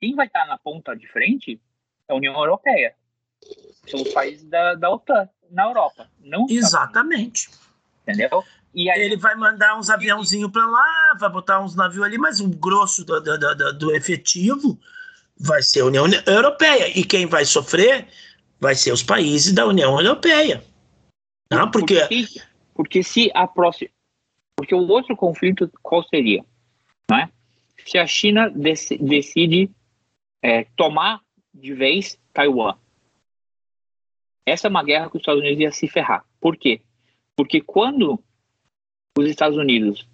quem vai estar na ponta de frente é a União Europeia. São os países da, da OTAN na Europa. Não Exatamente. Entendeu? E aí ele vai mandar uns aviãozinhos para lá, vai botar uns navios ali, mas o grosso do, do, do, do efetivo vai ser a União Europeia. E quem vai sofrer vai ser os países da União Europeia. Não, porque... porque, porque se a próxima. Porque o outro conflito qual seria? Não é? Se a China dec, decide é, tomar de vez Taiwan. Essa é uma guerra que os Estados Unidos ia se ferrar. Por quê? Porque quando os Estados Unidos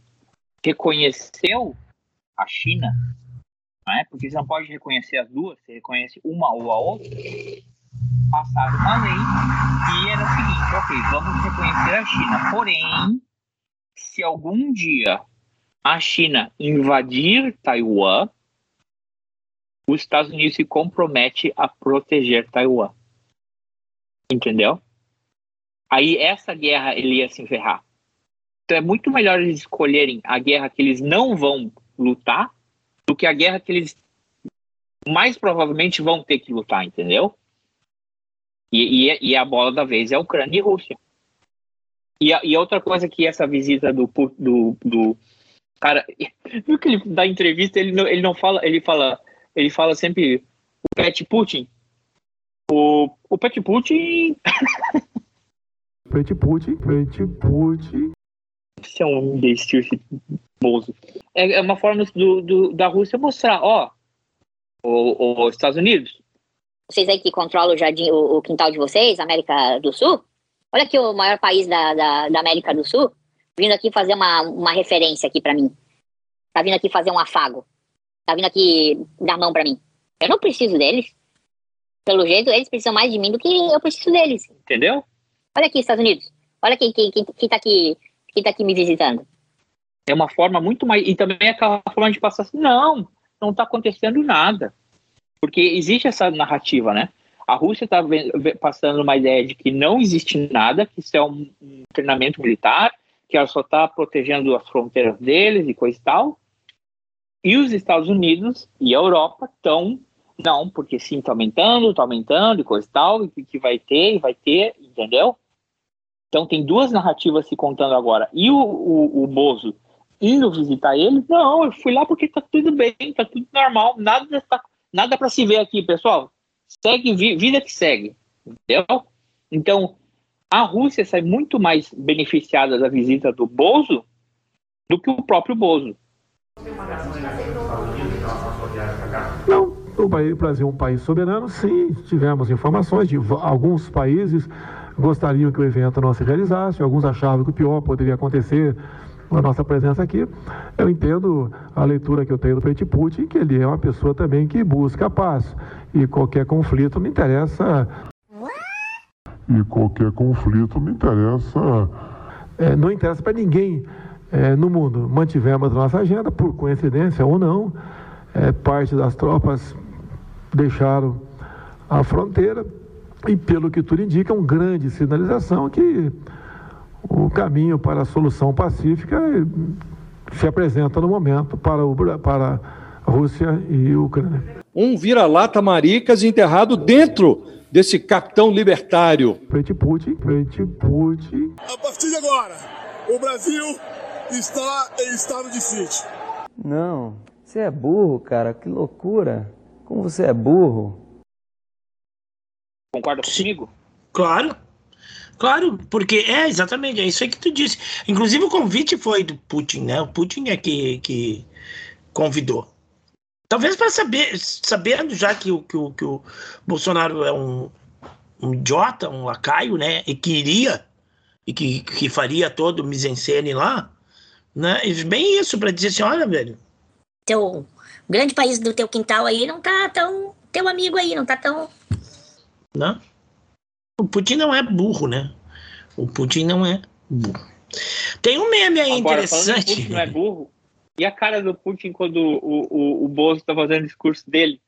reconheceu a China né? porque você não pode reconhecer as duas, você reconhece uma ou a outra, passaram uma lei que era o seguinte, ok, vamos reconhecer a China, porém, se algum dia a China invadir Taiwan, os Estados Unidos se compromete a proteger Taiwan. Entendeu? Aí essa guerra ele ia se enferrar. Então é muito melhor eles escolherem a guerra que eles não vão lutar do que a guerra que eles mais provavelmente vão ter que lutar, entendeu? E, e, e a bola da vez é a Ucrânia e Rússia. E, a, e outra coisa que essa visita do, do, do cara, viu que ele dá entrevista, ele não, ele não fala, ele fala, ele fala sempre o Pet Putin. O, o Pet Putin. Pet Putin, Pet Putin. Você é um imbecil, esse moço. É, é uma forma do, do, da Rússia mostrar, ó, os Estados Unidos. Vocês aí que controlam o jardim, o, o, quintal de vocês, América do Sul, olha aqui o maior país da, da, da América do Sul, vindo aqui fazer uma, uma referência aqui para mim. Tá vindo aqui fazer um afago. Tá vindo aqui dar mão para mim. Eu não preciso deles. Pelo jeito, eles precisam mais de mim do que eu preciso deles. Entendeu? Olha aqui, Estados Unidos. Olha quem, quem, quem, quem tá aqui quem tá aqui me visitando. É uma forma muito mais. E também é aquela forma de passar assim, não, não está acontecendo nada. Porque existe essa narrativa, né? A Rússia está passando uma ideia de que não existe nada, que isso é um, um treinamento militar, que ela só está protegendo as fronteiras deles e coisa e tal. E os Estados Unidos e a Europa estão, não, porque sim, está aumentando, está aumentando e coisa e tal, e que vai ter, e vai ter, entendeu? Então tem duas narrativas se contando agora. E o, o, o Bozo indo visitar ele. Não, eu fui lá porque tá tudo bem, tá tudo normal, nada tá, nada para se ver aqui, pessoal. Segue vida que segue, entendeu? Então, a Rússia sai muito mais beneficiada da visita do Bozo do que o próprio Bozo. Não, o Brasil é um país soberano, sim, tivemos informações de alguns países gostariam que o evento não se realizasse, alguns achavam que o pior poderia acontecer a nossa presença aqui. Eu entendo a leitura que eu tenho do Putin, que ele é uma pessoa também que busca a paz. E qualquer conflito me interessa. E qualquer conflito me interessa. É, não interessa para ninguém é, no mundo. Mantivemos a nossa agenda, por coincidência ou não. É, parte das tropas deixaram a fronteira e, pelo que tudo indica, uma grande sinalização que o caminho para a solução pacífica se apresenta no momento para, o, para a Rússia e a Ucrânia. Um vira-lata maricas enterrado dentro desse capitão libertário. Frente Putin, frente Putin. A partir de agora, o Brasil está em estado de sítio. Não, você é burro, cara, que loucura. Como você é burro. Concorda comigo? Claro. Claro, porque é exatamente, é isso aí que tu disse. Inclusive o convite foi do Putin, né? O Putin é que, que convidou. Talvez para saber, sabendo já que o, que o, que o Bolsonaro é um, um idiota, um lacaio, né? E que iria, e que, que faria todo o mise-en-scène lá, né? E bem isso, para dizer assim, olha, velho. Teu grande país do teu quintal aí não tá tão. Teu amigo aí não tá tão né? O Putin não é burro, né? O Putin não é burro. Tem um meme aí Agora, interessante. O Putin não é burro. E a cara do Putin quando o, o, o Bozo está fazendo o discurso dele?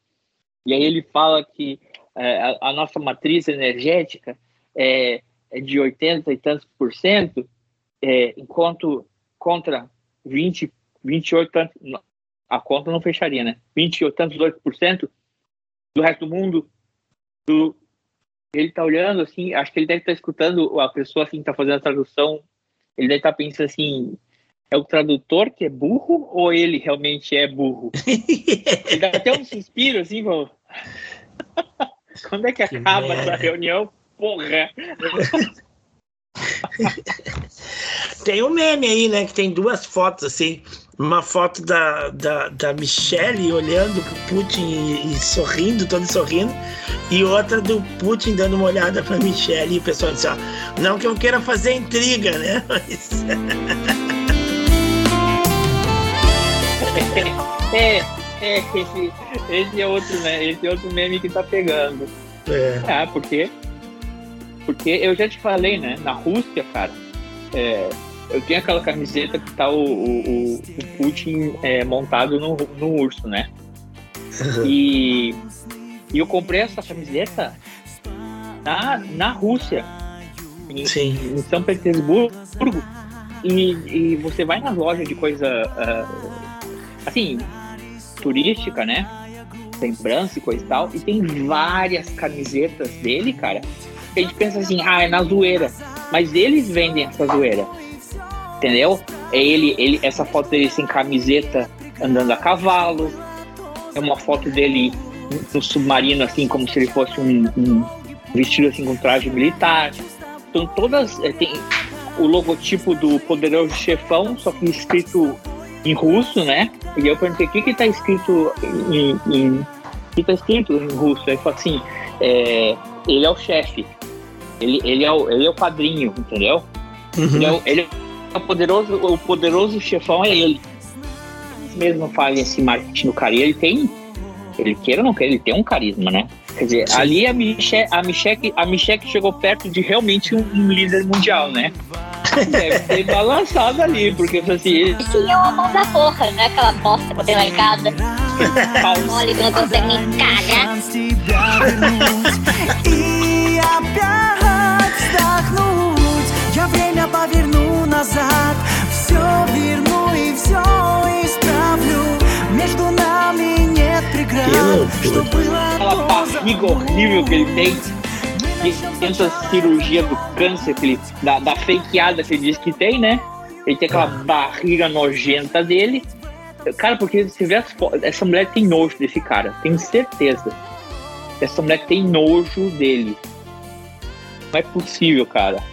E aí ele fala que é, a, a, nossa matriz energética é, é, de 80 e tantos por cento, é, enquanto contra 20, 28 tantos, a conta não fecharia, né? 20 ou tantos 8% por cento do resto do mundo do, ele tá olhando assim, acho que ele deve estar tá escutando a pessoa assim que tá fazendo a tradução, ele deve estar tá pensando assim, é o tradutor que é burro ou ele realmente é burro? ele dá até um suspiro assim, vamos. Quando é que, que acaba merda. essa reunião? Porra! tem um meme aí, né? Que tem duas fotos assim. Uma foto da, da, da Michelle olhando pro Putin e, e sorrindo, todo sorrindo e outra do Putin dando uma olhada para Michelle e o pessoal disse, ó, não que eu queira fazer intriga, né? Mas... é, é, esse, esse é outro, né? Esse é outro meme que tá pegando. É. Ah, porque porque eu já te falei, né? Na Rússia, cara, é, eu tenho aquela camiseta que tá o, o, o Putin é, montado no, no urso, né? E e eu comprei essa camiseta na, na Rússia, em, em São Petersburgo. E, e, você vai nas lojas de coisa uh, assim, turística, né? Lembrança e coisa e tal. E tem várias camisetas dele, cara. A gente pensa assim, ah, é na zoeira. Mas eles vendem essa zoeira. Entendeu? É ele, ele, essa foto dele sem camiseta andando a cavalo. É uma foto dele no submarino, assim, como se ele fosse um, um vestido assim com traje militar. Então todas é, tem o logotipo do poderoso chefão, só que escrito em russo, né? E eu perguntei o que que tá escrito em, em que tá escrito em russo. Aí falou assim, é, ele é o chefe, ele, ele, é o, ele é o padrinho, entendeu? Uhum. Ele, é o, ele é o poderoso, o poderoso chefão é ele. Eles mesmo fazem esse marketing no cara. E ele tem ele queira ou não queira, ele tem um carisma, né? Quer dizer, Sim. ali a Michelle, a, Michelle, a Michelle chegou perto de realmente um, um líder mundial, né? Deve ter balançado ali, porque assim. Tinha uma mão da porra, né? Aquela bosta que tenho lá em casa. Mole que não consegue nem cagar. назад Все верну и все исправлю Между нами Aquela barriga horrível que ele tem. Que tenta cirurgia do câncer, que ele, da, da fakeada que ele diz que tem, né? Ele tem aquela barriga nojenta dele. Cara, porque se vê as fotos, essa mulher tem nojo desse cara, tenho certeza. Essa mulher tem nojo dele. Não é possível, cara.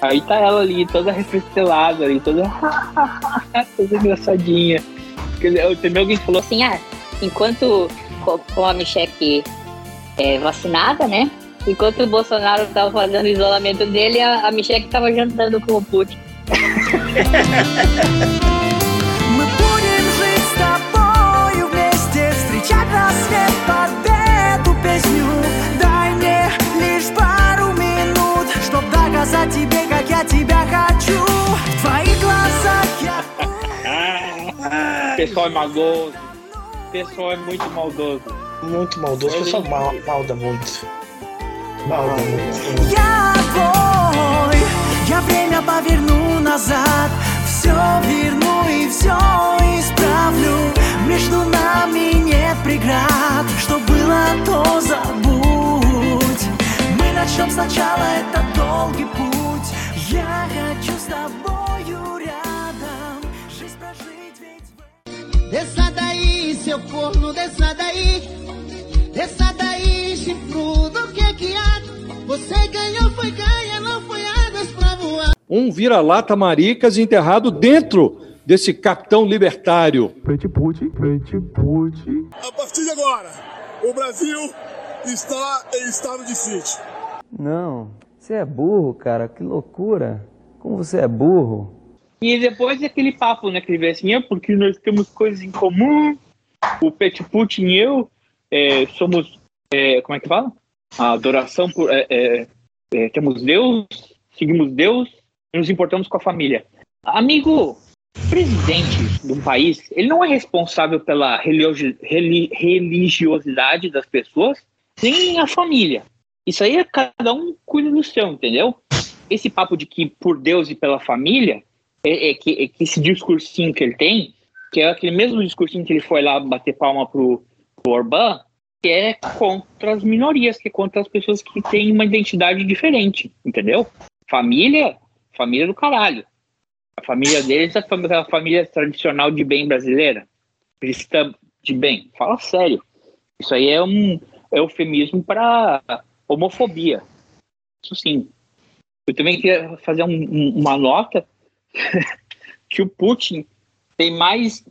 Aí tá ela ali, toda refrestelada ali, toda, toda engraçadinha. Também alguém falou assim, ah, enquanto com a Michelle é, vacinada, né? Enquanto o Bolsonaro tava fazendo o isolamento dele, a, a Michelle tava jantando com o Putin. Мы будем жить с тобою вместе, встречать рассвет под Pessoal é maldoso. Pessoal é muito maldoso. Muito maldoso. Pessoal mal, malda muito. Malda muito. Я я время поверну назад Все верну и все исправлю Между нами нет преград Что было, то забудь Мы начнем сначала этот долгий путь Я хочу с тобою Desça daí, seu corno, desça daí Desça daí, chifrudo, o que é que há? Você ganhou, foi ganha, não foi asas pra voar Um vira-lata maricas enterrado dentro desse capitão libertário. Pretipute, pretipute. A partir de agora, o Brasil está em estado de sítio. Não, você é burro, cara, que loucura. Como você é burro. E depois aquele papo, né, que ele vê assim, é porque nós temos coisas em comum, o Pet Putin e eu é, somos, é, como é que fala? A adoração por, é, é, é, temos Deus, seguimos Deus nos importamos com a família. Amigo, presidente de um país, ele não é responsável pela religio- reli- religiosidade das pessoas, nem a família. Isso aí é cada um cuida do seu, entendeu? Esse papo de que por Deus e pela família, é, é que, é que esse discursinho que ele tem, que é aquele mesmo discursinho que ele foi lá bater palma pro, pro Orbán, que é contra as minorias, que é contra as pessoas que têm uma identidade diferente, entendeu? Família, família do caralho. A família deles é a fam- a família tradicional de bem brasileira, cristã de bem. Fala sério. Isso aí é um eufemismo para homofobia. Isso sim. Eu também queria fazer um- uma nota que o Putin tem mais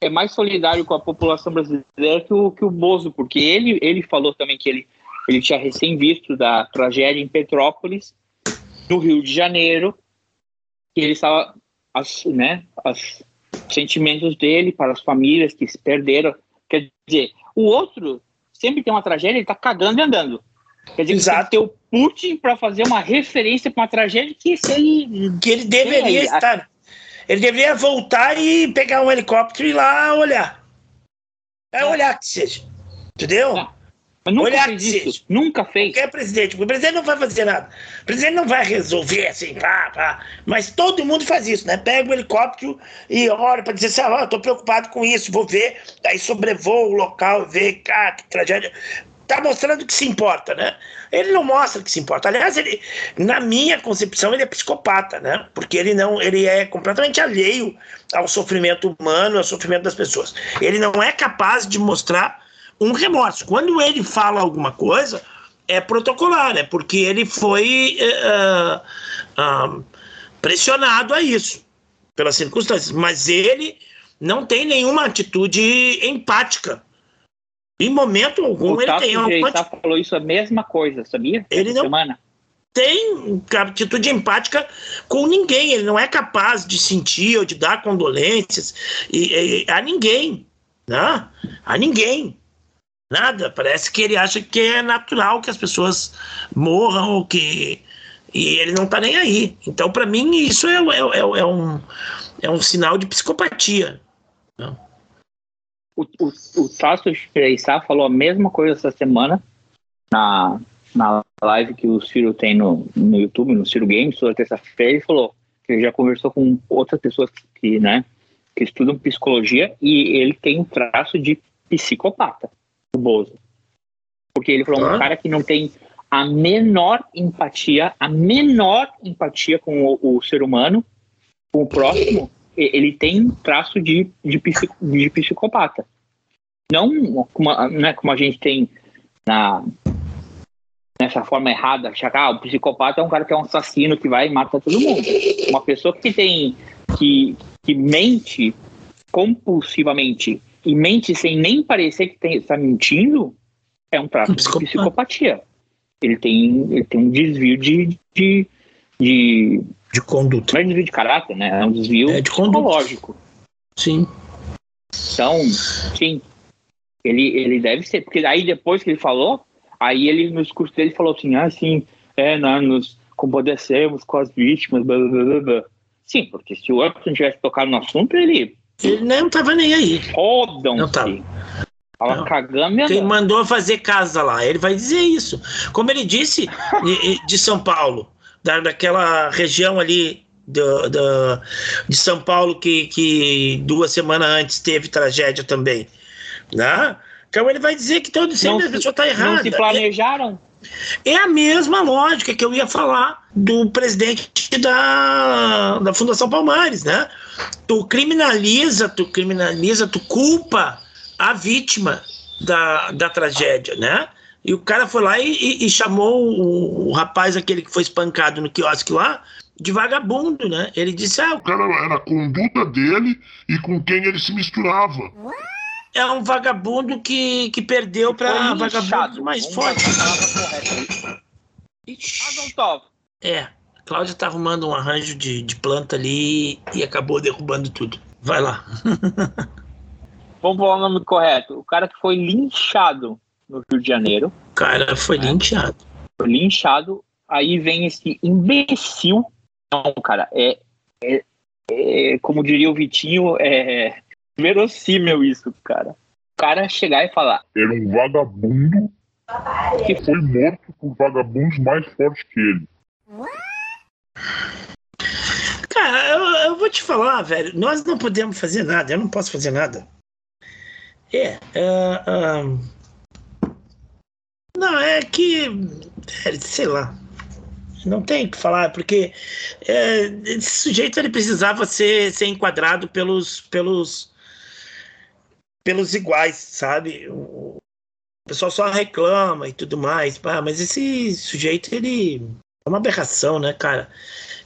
é mais solidário com a população brasileira que o, que o Bozo, porque ele, ele falou também que ele, ele tinha recém visto da tragédia em Petrópolis, no Rio de Janeiro, que ele estava, as, né, os sentimentos dele para as famílias que se perderam. Quer dizer, o outro sempre tem uma tragédia, ele tá cagando e andando. Quer dizer, Exato. tem que ter o Putin para fazer uma referência para uma tragédia que se ele. Que ele deveria É, estar. Ele deveria voltar e pegar um helicóptero e ir lá olhar. É olhar que seja. Entendeu? Mas nunca olhar fez que isso. seja. Nunca fez. Qualquer presidente. O presidente não vai fazer nada. O presidente não vai resolver assim, pá, pá. Mas todo mundo faz isso, né? Pega o helicóptero e olha para dizer assim: ah, eu tô preocupado com isso, vou ver. Aí sobrevoa o local, vê, ah, que tragédia. Tá mostrando que se importa, né? Ele não mostra que se importa. Aliás, ele, na minha concepção, ele é psicopata, né? Porque ele não, ele é completamente alheio ao sofrimento humano, ao sofrimento das pessoas. Ele não é capaz de mostrar um remorso. Quando ele fala alguma coisa, é protocolar, é porque ele foi eh, ah, pressionado a isso, pelas circunstâncias. Mas ele não tem nenhuma atitude empática. Em momento algum, o ele tem uma Geitá falou isso a mesma coisa, sabia? Ele Essa não- semana. tem atitude empática com ninguém. Ele não é capaz de sentir ou de dar condolências e, e- a ninguém, né? A ninguém. Nada. Parece que ele acha que é natural que as pessoas morram ou que e ele não tá nem aí. Então, para mim, isso é, é, é, é um é um sinal de psicopatia. O, o, o Tasso Geitá falou a mesma coisa essa semana na, na live que o Ciro tem no, no YouTube, no Ciro Games, toda terça-feira. Ele falou que ele já conversou com outras pessoas que, né, que estudam psicologia e ele tem um traço de psicopata, o Bozo. Porque ele falou um Ah. cara que não tem a menor empatia, a menor empatia com o, o ser humano o próximo, ele tem traço de, de, psico, de psicopata. Não como, né, como a gente tem na, nessa forma errada, achar que ah, o psicopata é um cara que é um assassino que vai e mata todo mundo. Uma pessoa que tem que, que mente compulsivamente e mente sem nem parecer que está mentindo é um traço de psicopatia. Ele tem, ele tem um desvio de, de, de, de conduta. Não é desvio de caráter, né? É um desvio é de psicológico. Sim. Então, sim. Ele, ele deve ser, porque aí depois que ele falou, aí ele no discurso dele falou assim, ah, sim, é, nós nos compadecemos com as vítimas, blá, blá, blá, blá. Sim, porque se o Upton tivesse tocado no assunto, ele... Ele não tava nem aí. Rodam Não tava. Tava Não. cagando minha Quem mandou fazer casa lá, ele vai dizer isso. Como ele disse de São Paulo, da, daquela região ali do, do- de São Paulo que, que duas semanas antes teve tragédia também. Né? Então ele vai dizer que todo sempre a pessoa está errada. Não se planejaram? É a mesma lógica que eu ia falar do presidente da, da Fundação Palmares, né? Tu criminaliza, tu criminaliza, tu culpa a vítima da, da tragédia, né? E o cara foi lá e, e- e chamou o, o rapaz, aquele que foi espancado no quiosque lá, de vagabundo, né? Ele disse, ah, O cara era a conduta dele e com quem ele se misturava. é um vagabundo que, que perdeu para vagabundo mais forte. É, a Cláudia tá arrumando um arranjo de, de planta ali e acabou derrubando tudo. Vai lá. Vamos falar o nome correto. O cara que foi linchado no Rio de Janeiro. O cara foi linchado. Foi linchado. Aí vem esse imbecil. Não, cara, é, é, é, como diria o Vitinho, é verossímil isso, cara. O cara chegar e falar. Era um vagabundo que foi morto por vagabundos mais fortes que ele. Cara, eu, eu vou te falar, velho. Nós não podemos fazer nada. Eu não posso fazer nada. É. ah, ah, não, é que. é, sei lá. Não tem o que falar, porque é, esse sujeito ele precisava ser, ser enquadrado pelos, pelos, pelos iguais, sabe? O, pessoal só reclama e tudo mais, pá, mas esse sujeito ele é uma aberração, né, cara?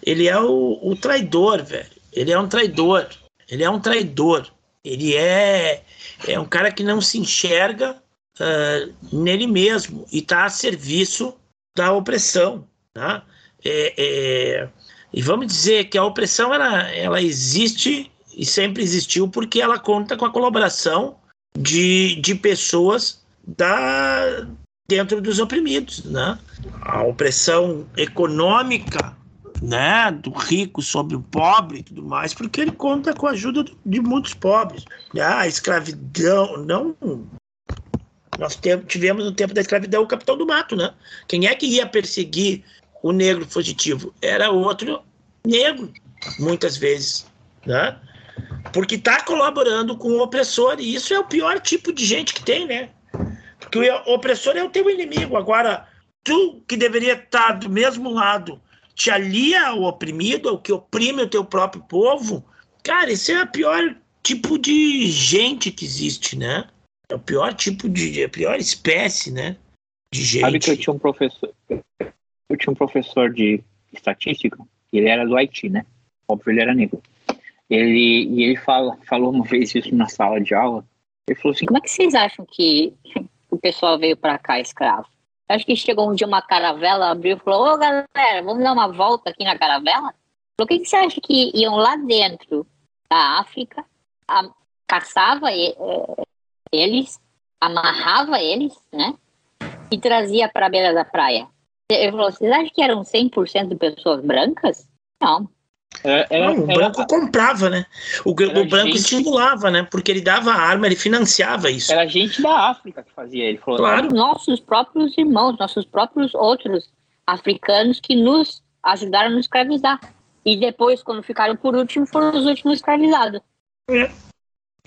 Ele é o, o traidor, velho. Ele é um traidor. Ele é um traidor. Ele é, é um cara que não se enxerga ah, nele mesmo e está a serviço da opressão. Tá? É, é, e vamos dizer que a opressão ela, ela existe e sempre existiu porque ela conta com a colaboração de, de pessoas da, dentro dos oprimidos. Né? A opressão econômica né, do rico sobre o pobre e tudo mais, porque ele conta com a ajuda de muitos pobres. Ah, a escravidão, não. Nós tivemos no tempo da escravidão o capitão do mato, né? Quem é que ia perseguir o negro fugitivo? Era outro negro, muitas vezes, né? Porque está colaborando com o opressor, e isso é o pior tipo de gente que tem, né? Porque o opressor é o teu inimigo. Agora, tu que deveria estar do mesmo lado, te alia ao oprimido, ao que oprime o teu próprio povo, cara, esse é o pior tipo de gente que existe, né? É o pior tipo de. a pior espécie, né? De gente. Sabe que eu tinha um professor. Eu tinha um professor de estatística, ele era do Haiti, né? Óbvio, ele era negro. Ele, e ele fala, falou uma vez isso na sala de aula. Ele falou assim: Como é que vocês acham que o pessoal veio pra cá escravo? Acho que chegou um dia uma caravela, abriu e falou: Ô galera, vamos dar uma volta aqui na caravela? Falou: O que, que você acha que iam lá dentro da África, a- caçava e- eh, eles, amarrava eles, né? E trazia pra beira da praia? Ele falou: Vocês acham que eram 100% de pessoas brancas? Não. Não, o branco comprava, né? O, Era o branco gente- estimulava, né? Porque ele dava arma, ele financiava isso. Era gente da África que fazia. Ele falou: Claro. Nossos próprios irmãos, nossos próprios outros africanos que nos ajudaram a nos escravizar. E depois, quando ficaram por último, foram os últimos escravizados. É,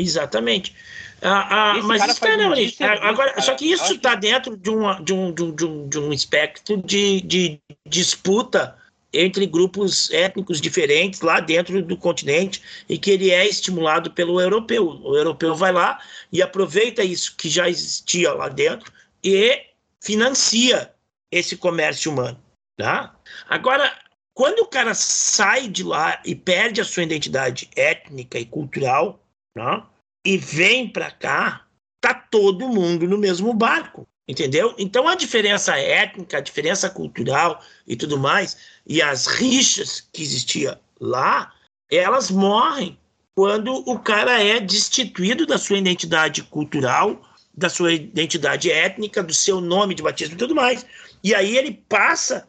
exatamente. Ah, ah, mas isso tá, não, dia serviço, agora, cara. só que isso está dentro de, uma, de, um, de, um, de, um, espectro de, de disputa entre grupos étnicos diferentes lá dentro do continente e que ele é estimulado pelo europeu. O europeu vai lá e aproveita isso que já existia lá dentro e financia esse comércio humano. Tá? Agora, quando o cara sai de lá e perde a sua identidade étnica e cultural tá? E vem para cá, tá todo mundo no mesmo barco. Entendeu? Então a diferença étnica, a diferença cultural e tudo mais, e as rixas que existia lá, elas morrem quando o cara é destituído da sua identidade cultural, da sua identidade étnica, do seu nome de batismo e tudo mais. E aí ele passa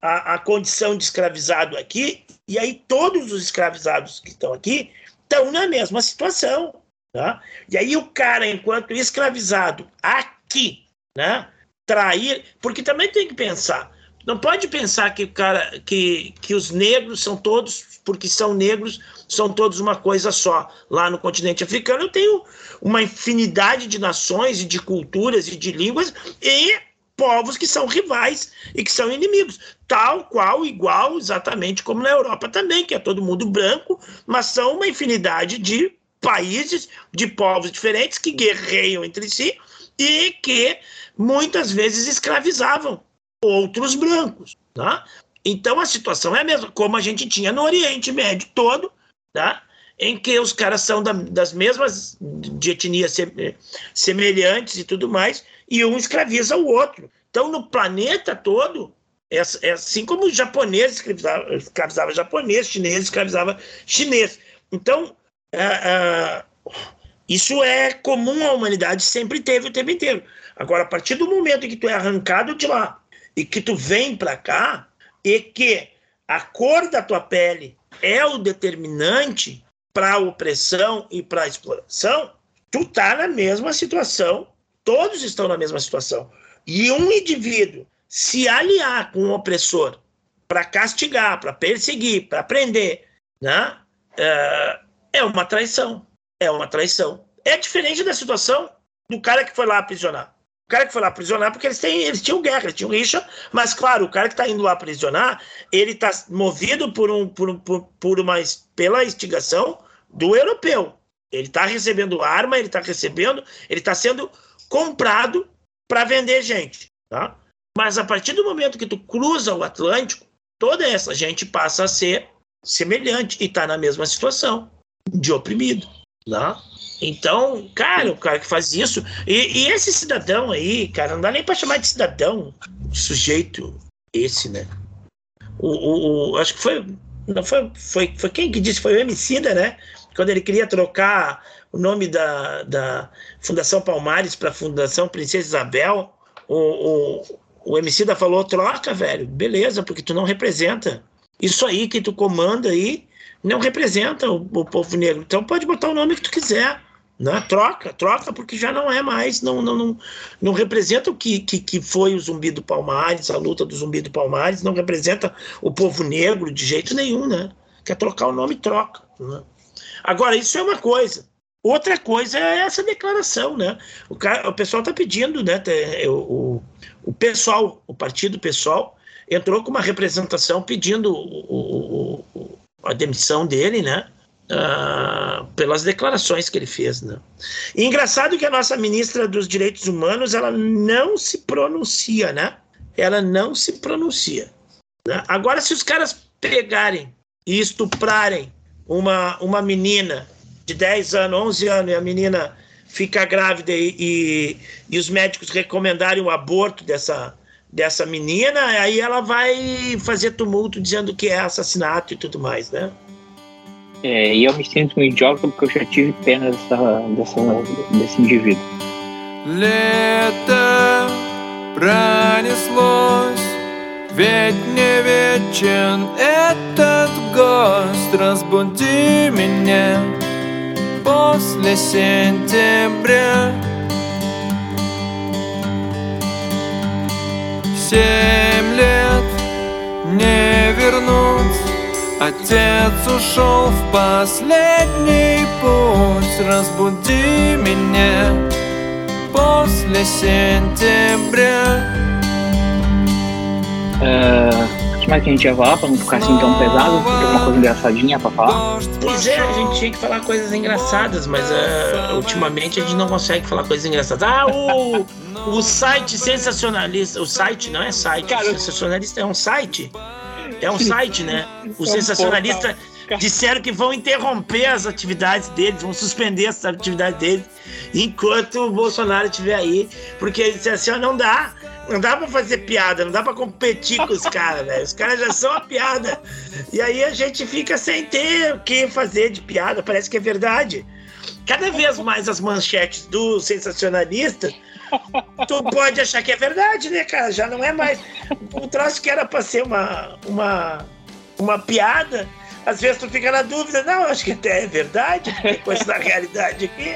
a, a condição de escravizado aqui, e aí todos os escravizados que estão aqui estão na mesma situação. Tá? E aí o cara, enquanto escravizado aqui, né? Trair, porque também tem que pensar. Não pode pensar que cara, que, que os negros são todos, porque são negros, são todos uma coisa só. Lá no continente africano eu tenho uma infinidade de nações e de culturas e de línguas e povos que são rivais e que são inimigos, tal qual, igual, exatamente como na Europa também, que é todo mundo branco, mas são uma infinidade de países, de povos diferentes que guerreiam entre si e que muitas vezes escravizavam outros brancos. Tá? Então a situação é a mesma, como a gente tinha no Oriente Médio todo, tá? em que os caras são da, das mesmas de etnias semelhantes e tudo mais, e um escraviza o outro. Então, no planeta todo, é, é assim como os japoneses escravizavam, escravizava japonês, chinês escravizava chinês. Então, é, é, isso é comum à humanidade, sempre teve o tempo inteiro. Agora, a partir do momento em que tu é arrancado de lá e que tu vem para cá e que a cor da tua pele é o determinante para a opressão e para a exploração, tu tá na mesma situação, todos estão na mesma situação. E um indivíduo se aliar com um opressor para castigar, para perseguir, para prender, né? É, é uma traição. É uma traição. É diferente da situação do cara que foi lá aprisionar cara que foi lá aprisionar, porque eles, têm, eles tinham guerra, eles tinham rixa, mas claro, o cara que está indo lá aprisionar, ele está movido por, um, por, por, por uma, pela instigação do europeu. Ele está recebendo arma, ele está recebendo, ele está sendo comprado para vender gente. Tá? Mas a partir do momento que tu cruza o Atlântico, toda essa gente passa a ser semelhante e está na mesma situação de oprimido. Tá? Então, cara, o cara que faz isso. E, e, esse cidadão aí, cara, não dá nem pra chamar de cidadão, sujeito esse, né? O, o, o, acho que foi. Não foi, foi, foi quem que disse? Foi o Emicida, né? Quando ele queria trocar o nome da, da Fundação Palmares para Fundação Princesa Isabel, o, o, o Emicida falou: troca, velho, beleza, porque tu não representa. Isso aí que tu comanda aí não representa o, o povo negro. Então pode botar o nome que tu quiser. Né? Troca, troca, porque já não é mais, não, não, não, não representa o que, que, que foi o Zumbi do Palmares, a luta do Zumbi do Palmares, não representa o povo negro de jeito nenhum, né? Quer trocar o nome, troca. Né? Agora, isso é uma coisa. Outra coisa é essa declaração, né? O, cara, o pessoal está pedindo, né? O, o, o pessoal, o partido pessoal, entrou com uma representação pedindo o, o, a demissão dele, né? Uh, pelas declarações que ele fez. Né? E engraçado que a nossa ministra dos Direitos Humanos ela não se pronuncia, né? Ela não se pronuncia. Né? Agora, se os caras pegarem e estuprarem uma, uma menina de 10 anos, 11 anos, e a menina fica grávida e, e, e os médicos recomendarem o aborto dessa, dessa menina, aí ela vai fazer tumulto dizendo que é assassinato e tudo mais, né? É, e eu me sinto um idiota porque eu já tive pena dessa, dessa, desse indivíduo. Лето пронеслось, ведь не вечен этот гость. Разбуди меня после сентября. Семь лет не вернуться Отец ушел в последний путь. Разбуди меня после сентября. Que mais que a gente ia falar pra não ficar assim tão pesado? Tem uma coisa engraçadinha pra falar? Pois é, a gente tinha que falar coisas engraçadas, mas uh, ultimamente a gente não consegue falar coisas engraçadas. Ah, o, o site sensacionalista. O site não é site. Cara, o sensacionalista é um site. É um site, né? O sensacionalista disseram que vão interromper as atividades deles, vão suspender as atividades deles enquanto o Bolsonaro estiver aí, porque ele disse assim: não dá, não dá pra fazer piada, não dá pra competir com os caras, velho. Os caras já são a piada. E aí a gente fica sem ter o que fazer de piada, parece que é verdade. Cada vez mais as manchetes do sensacionalista, tu pode achar que é verdade, né, cara? Já não é mais. O troço que era pra ser uma, uma, uma piada, às vezes tu fica na dúvida, não, acho que até é verdade, tem coisa da realidade aqui.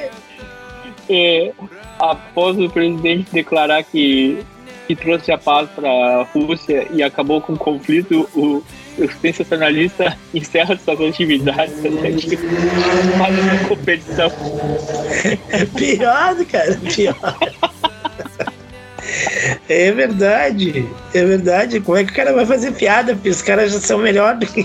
É, após o presidente declarar que que trouxe a paz para a Rússia e acabou com o conflito, o, o sensacionalista encerra suas atividades faz uma competição. Pior, cara, pior. É verdade, é verdade. Como é que o cara vai fazer piada? Porque os caras já são melhores do que.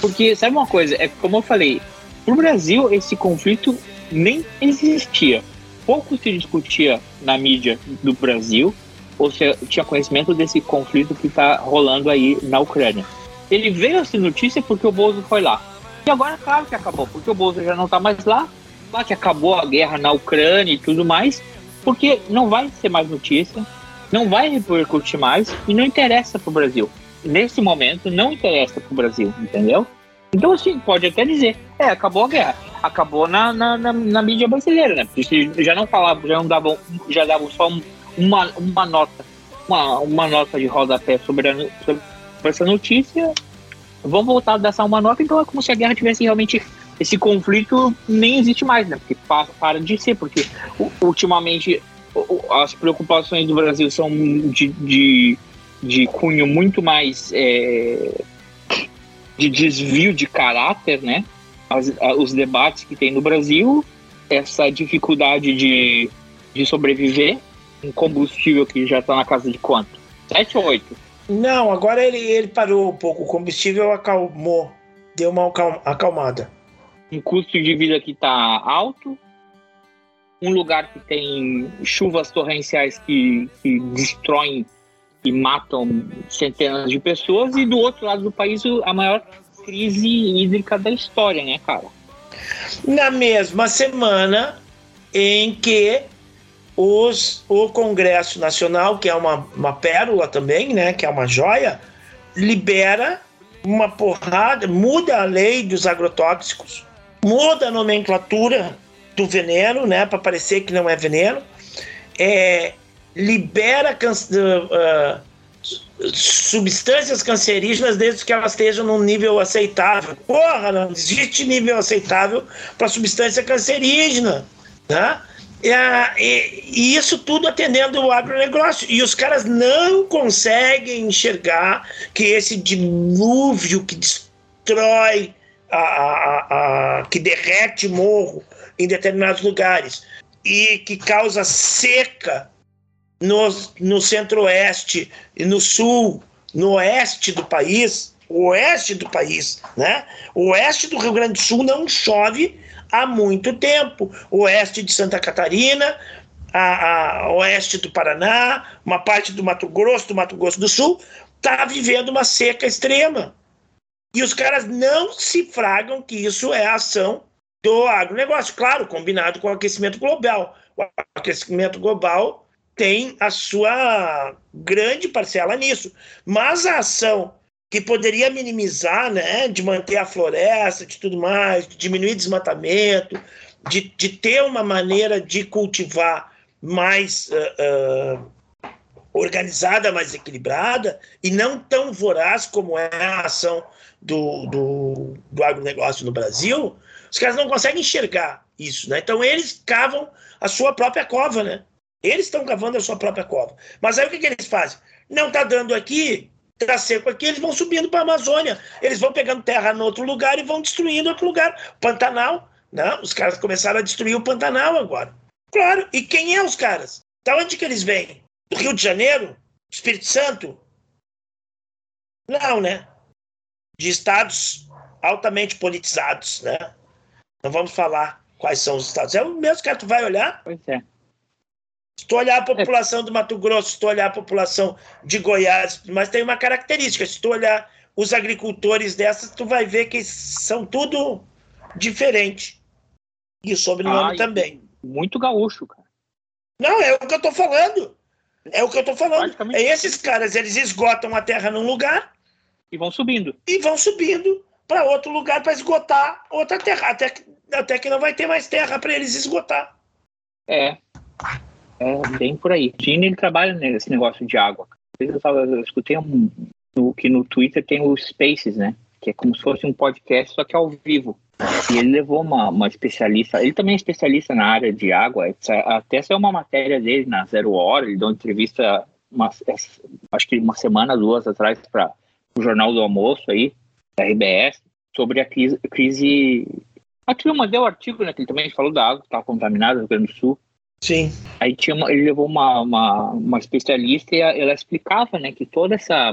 Porque, sabe uma coisa? É como eu falei, no Brasil esse conflito nem existia pouco se discutia na mídia do Brasil, ou se tinha conhecimento desse conflito que está rolando aí na Ucrânia. Ele veio essa notícia porque o Bolsonaro foi lá. E agora, claro que acabou, porque o Bolsonaro já não está mais lá, lá que acabou a guerra na Ucrânia e tudo mais, porque não vai ser mais notícia, não vai repercutir mais e não interessa para o Brasil. Nesse momento, não interessa para o Brasil, entendeu? Então, assim, pode até dizer, é, acabou a guerra acabou na, na, na, na mídia brasileira, né? Porque já não falavam, já não davam, já davam só uma, uma nota, uma, uma nota de rodapé sobre, a, sobre essa notícia. Vão voltar a dar uma nota, então é como se a guerra tivesse realmente esse conflito nem existe mais, né? Porque para, para de ser, porque ultimamente as preocupações do Brasil são de, de, de cunho muito mais é, de desvio de caráter, né? as, os debates que tem no Brasil, essa dificuldade de, de sobreviver, um combustível que já está na casa de quanto? 7 ou 8? Não, agora ele, ele parou um pouco, o combustível acalmou, deu uma acalmada. Um custo de vida que está alto, um lugar que tem chuvas torrenciais que, que destroem e matam centenas de pessoas, e do outro lado do país a maior crise hídrica da história, né, cara? Na mesma semana em que os, o Congresso Nacional, que é uma, uma pérola também, né, que é uma joia, libera uma porrada, muda a lei dos agrotóxicos, muda a nomenclatura do veneno, né, para parecer que não é veneno, é, libera uh, substâncias cancerígenas desde que elas estejam num nível aceitável. Porra, não existe nível aceitável para substância cancerígena, né? E, e, e, isso tudo atendendo o agronegócio. E os caras não conseguem enxergar que esse dilúvio que destrói, a, a, a, que derrete morro em determinados lugares e que causa seca no, no centro-oeste e no sul, no oeste do país, oeste do país, né? O oeste do Rio Grande do Sul não chove há muito tempo. O oeste de Santa Catarina, a, a oeste do Paraná, uma parte do Mato Grosso, do Mato Grosso do Sul, está vivendo uma seca extrema. E os caras não se fragam que isso é a ação do agronegócio. Claro, combinado com o aquecimento global. O aquecimento global tem a sua grande parcela nisso. Mas a ação que poderia minimizar, né, de manter a floresta, de tudo mais, de diminuir desmatamento, de, de ter uma maneira de cultivar mais uh, uh, organizada, mais equilibrada e não tão voraz como é a ação do, do, do agronegócio no Brasil, os caras não conseguem enxergar isso, né? Então eles cavam a sua própria cova, né? Eles estão cavando a sua própria cova. Mas aí o que, que eles fazem? Não está dando aqui, está seco aqui, eles vão subindo para a Amazônia. Eles vão pegando terra no outro lugar e vão destruindo outro lugar. Pantanal, não, os caras começaram a destruir o Pantanal agora. Claro, e quem é os caras? Da onde que eles vêm? Do Rio de Janeiro? Espírito Santo? Não, né? De estados altamente politizados, né? Não vamos falar quais são os estados. É o mesmo que tu vai olhar. Pois é. Se tu olhar a população do Mato Grosso, se tu olhar a população de Goiás, mas tem uma característica, se tu olhar os agricultores dessas, tu vai ver que são tudo diferente. E o sobrenome Ah, também. Muito gaúcho, cara. Não, é o que eu tô falando. É o que eu tô falando. É esses caras, eles esgotam a terra num lugar E vão subindo. e vão subindo para outro lugar para esgotar outra terra, até que, até que não vai ter mais terra para eles esgotar. É. É bem por aí. Gini, ele trabalha nesse negócio de água. Eu, tava, eu escutei um, no, que no Twitter tem o Spaces, né? Que é como se fosse um podcast, só que ao vivo. E ele levou uma, uma especialista, ele também é especialista na área de água, até saiu uma matéria dele na Zero Hora, ele deu uma entrevista, uma, acho que uma semana, duas atrás, para o Jornal do Almoço aí, da RBS, sobre a crise. crise a turma deu artigo, né? Que ele também falou da água que estava contaminada no Rio Grande do Sul. Sim. Aí tinha uma- ele levou uma, uma, uma especialista e a- ela explicava, né, que toda essa,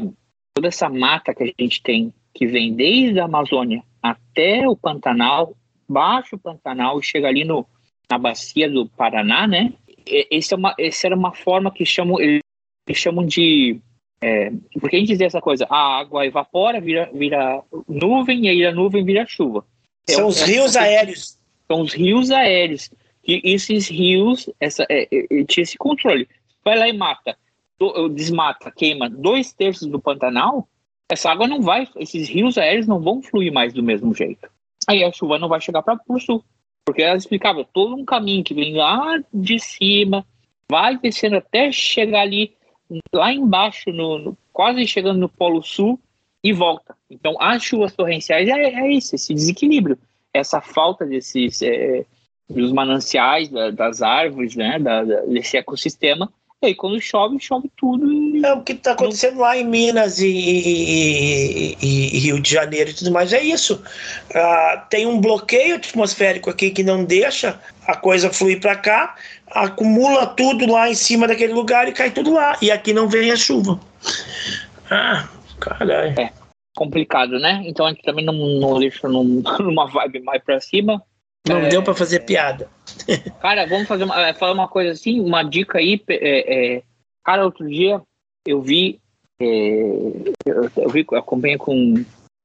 toda essa mata que a gente tem, que vem desde a Amazônia até o Pantanal, baixo Pantanal e chega ali no, na bacia do Paraná, né? Esse é uma, essa era uma forma que chamam, eles chamam de é, porque a gente dizia essa coisa, a água evapora, vira, vira nuvem, e aí a nuvem vira chuva. São É- os é- rios aéreos. São os rios aéreos. E esses rios, essa, é, é, é, tinha esse controle. Vai lá e mata, do- desmata, queima dois terços do Pantanal, essa água não vai, esses rios aéreos não vão fluir mais do mesmo jeito. Aí a chuva não vai chegar para o sul. Porque ela explicava todo um caminho que vem lá de cima, vai descendo até chegar ali, lá embaixo, no, no- quase chegando no Polo Sul, e volta. Então, as chuvas torrenciais é, é isso, esse desequilíbrio, essa falta desses é, dos mananciais, da- das árvores, né, da- da- desse ecossistema. E aí, quando chove, chove tudo. E... É o que está acontecendo lá em Minas e, e- e- Rio de Janeiro e tudo mais. É isso. Ah, tem um bloqueio atmosférico aqui que não deixa a coisa fluir para cá, acumula tudo lá em cima daquele lugar e cai tudo lá. E aqui não vem a chuva. Ah, caralho. É complicado, né? Então a gente também não, não deixa num- numa vibe mais pra cima. Não É, deu para fazer piada. Cara, vamos fazer uma, é, falar uma coisa assim, uma dica aí. é, é, cara, outro dia eu vi, é, eu, eu vi, eu acompanhei com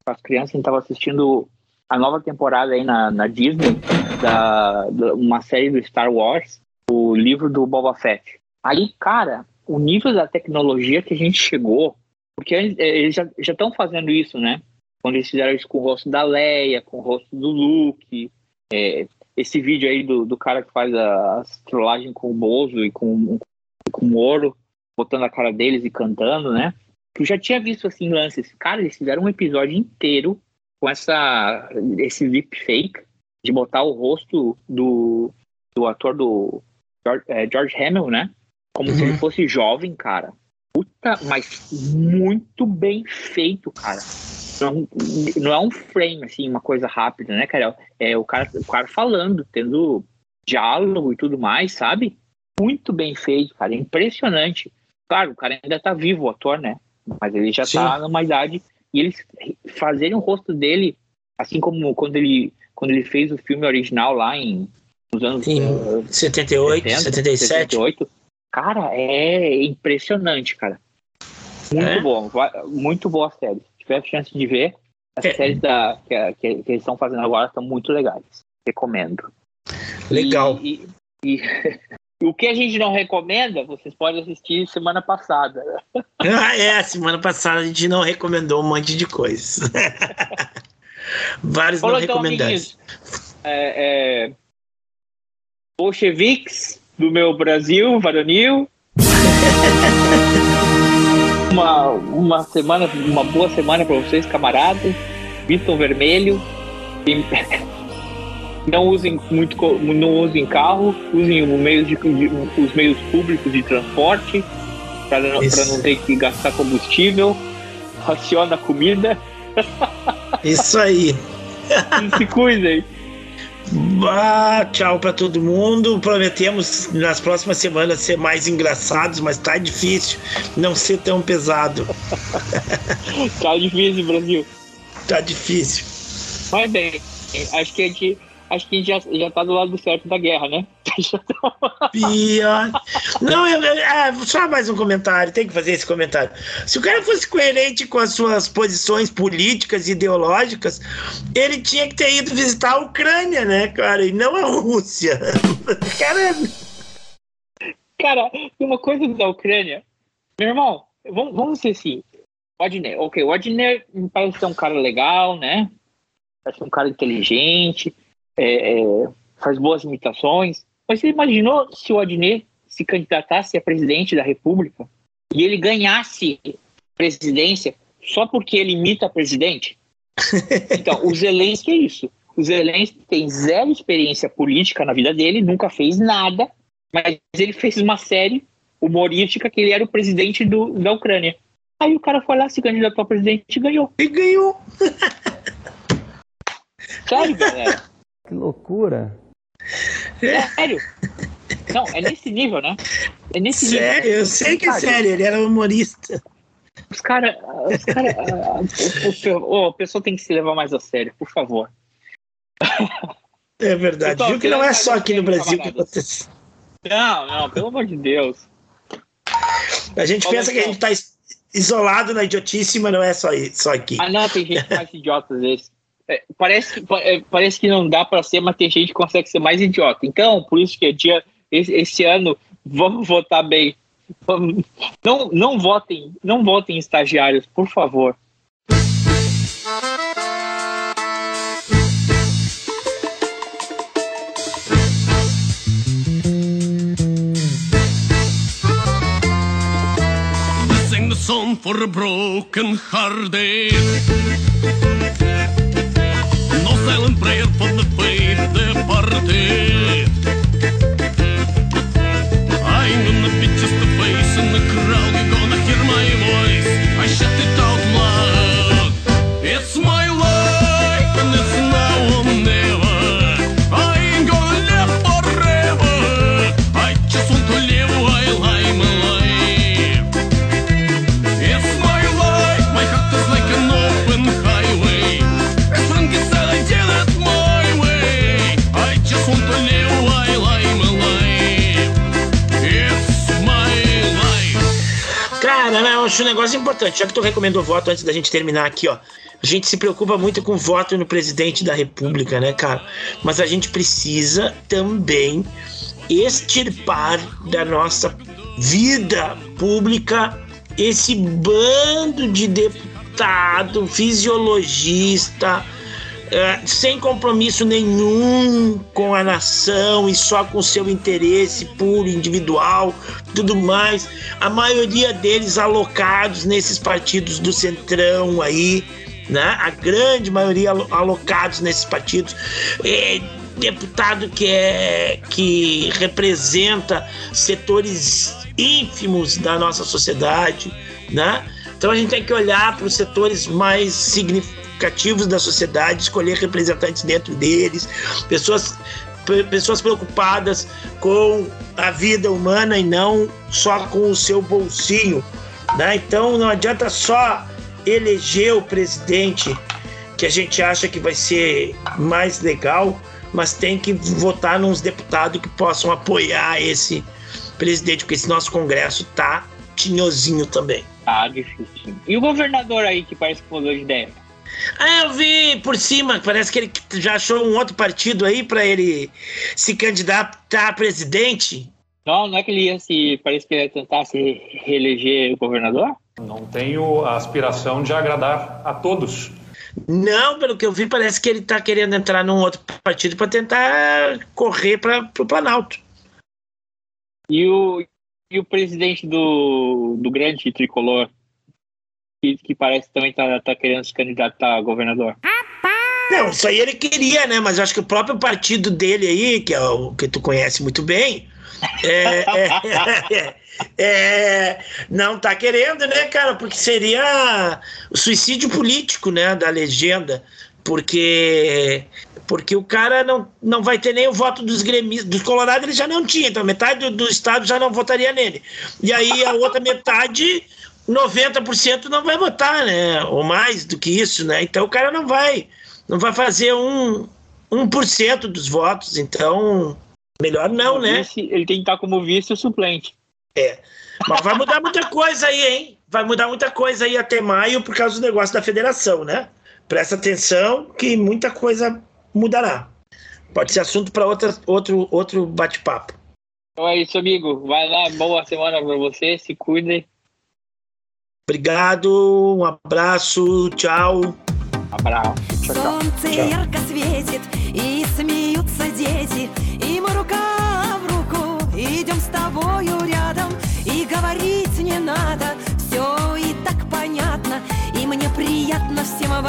as crianças, a gente tava assistindo a nova temporada aí na, na Disney, da, da- uma série do Star Wars, o livro do Boba Fett. Aí, cara, o nível da tecnologia que a gente chegou, porque eles, eles já estão fazendo isso, né? Quando eles fizeram isso com o rosto da Leia, com o rosto do Luke, é, esse vídeo aí do, do cara que faz a, as trollagem com o Bozo e com, com o Moro, botando a cara deles e cantando, né? Tu já tinha visto assim lances. Cara, eles fizeram um episódio inteiro com essa esse lip fake de botar o rosto do, do ator do George, é, George Hamill, né? Como se ele fosse jovem, cara. Puta, mas muito bem feito, cara. Não, não é um frame, assim, uma coisa rápida, né, cara? É o cara, o cara falando, tendo diálogo e tudo mais, sabe? Muito bem feito, cara. Impressionante. Claro, o cara ainda tá vivo, o ator, né? Mas ele já Sim. tá numa idade. E eles fazerem o rosto dele, assim como quando ele, quando ele fez o filme original lá em nos anos Em eh, 78, 70, 77. 78. Cara, é impressionante, cara. Muito É? bom, muito boa a série. Se tiver chance de ver, as É. séries da, que, que- que eles estão fazendo agora estão muito legais. Recomendo. Legal. E, e- e o que a gente não recomenda, vocês podem assistir semana passada. Ah, é, semana passada a gente não recomendou um monte de coisas. Vários Falou não então, recomendados. É, é, bolcheviques do meu Brasil, varonil. uma, uma semana, uma boa semana para vocês, camaradas. Vistam vermelho. Não usem muito, não usem carro, usem os meios, de, os meios públicos de transporte para não, não ter que gastar combustível. Raciona a comida Isso aí. e se cuidem. Ah, tchau para todo mundo. Prometemos nas próximas semanas ser mais engraçados, mas tá difícil não ser tão pesado. tá difícil, Brasil. Tá difícil. Mas bem, acho que a gente acho que a gente já, já tá do lado certo da guerra, né? Pior. Não, eu, é, só mais um comentário, tem que fazer esse comentário. Se o cara fosse coerente com as suas posições políticas e ideológicas, ele tinha que ter ido visitar a Ucrânia, né, cara? E não a Rússia. Cara. Cara, uma coisa da Ucrânia. Meu irmão, vamos, vamos ser assim. O Adner, ok, o Adner me parece ser um cara legal, né? Parece um cara inteligente é, é, faz boas imitações. Mas você imaginou se o Adnet se candidatasse a presidente da República e ele ganhasse presidência só porque ele imita a presidente? Então, o Zelensky é isso. O Zelensky tem zero experiência política na vida dele, nunca fez nada, mas ele fez uma série humorística que ele era o presidente do, da Ucrânia. Aí o cara foi lá, se candidatou a presidente e ganhou. E ganhou. Sério, galera. Que loucura. Sério? Não, é nesse nível, né? É nesse sério, nível. eu sei que é sério, ele era humorista. Os caras. Os cara, a, a pessoa tem que se levar mais a sério, por favor. É verdade. Viu que não é só aqui no Brasil que acontece. Não, não, pelo amor de Deus. A gente Como pensa é que, a gente tá isolado na idiotice, mas não é só, só aqui. Ah, não, tem gente mais idiota às vezes. É, parece, é, parece que não dá para ser, mas tem gente que consegue ser mais idiota. Então, por isso que é dia, esse, esse ano, vamos votar bem. Não, não votem, não votem em estagiários, por favor. Song for a broken hearted te acho um negócio importante. Já que tu recomendou voto antes da gente terminar aqui, ó. A gente se preocupa muito com voto no presidente da república, né, cara? Mas a gente precisa também extirpar da nossa vida pública esse bando de deputado fisiologista é, sem compromisso nenhum com a nação e só com seu interesse puro, individual, tudo mais. A maioria deles alocados nesses partidos do centrão aí, né? A grande maioria alo- alocados nesses partidos. É, deputado que é que representa setores ínfimos da nossa sociedade, né? Então a gente tem que olhar para os setores mais significativos da sociedade, escolher representantes dentro deles, pessoas pe- pessoas preocupadas com a vida humana e não só com o seu bolsinho, né? Então não adianta só eleger o presidente que a gente acha que vai ser mais legal, mas tem que votar nos deputados que possam apoiar esse presidente, porque esse nosso Congresso tá tinhozinho também. Ah, difícil. E o governador aí que parece que mudou de ideia? Ah, eu vi por cima, parece que ele já achou um outro partido aí para ele se candidatar a presidente. Não, não é que ele ia se. Parece que ele ia tentar se reeleger governador? Não tenho a aspiração de agradar a todos. Não, pelo que eu vi, parece que ele tá querendo entrar num outro partido para tentar correr para o Planalto. E o, e o presidente do, do grande tricolor, que, que parece também tá, tá querendo se candidatar a governador. Não, isso aí ele queria, né? Mas eu acho que o próprio partido dele aí, que é o que tu conhece muito bem, é, é, é, é, não tá querendo, né, cara? Porque seria o suicídio político, né, da legenda. Porque Porque o cara não, não vai ter nem o voto dos gremistas, dos colorados ele já não tinha, então metade do, do estado já não votaria nele. E aí a outra metade, 90% não vai votar, né? Ou mais do que isso, né? Então o cara não vai, não vai fazer um, 1% dos votos, então melhor não, né? vice, ele tem que estar como vice suplente. É. Mas vai mudar muita coisa aí, hein? Vai mudar muita coisa aí até maio por causa do negócio da federação, né? Presta atenção que muita coisa mudará. Pode ser assunto para outro, outro bate-papo. Então é isso, amigo. Vai lá, boa semana para você, se cuide. Obrigado, um abraço, tchau. Abraço. Tchau, tchau. Солнце ярко светит, и смеются дети, и мы рука в руку идем с тобою рядом, и говорить не надо, все и так понятно, и мне приятно всем вам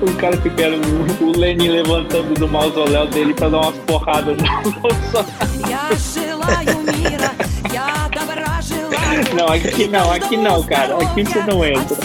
o cara que quer o, o Lenin levantando do mausoléu dele pra dar umas porradas no Bolsonaro. Não, aqui não, aqui não, cara. Aqui você não entra.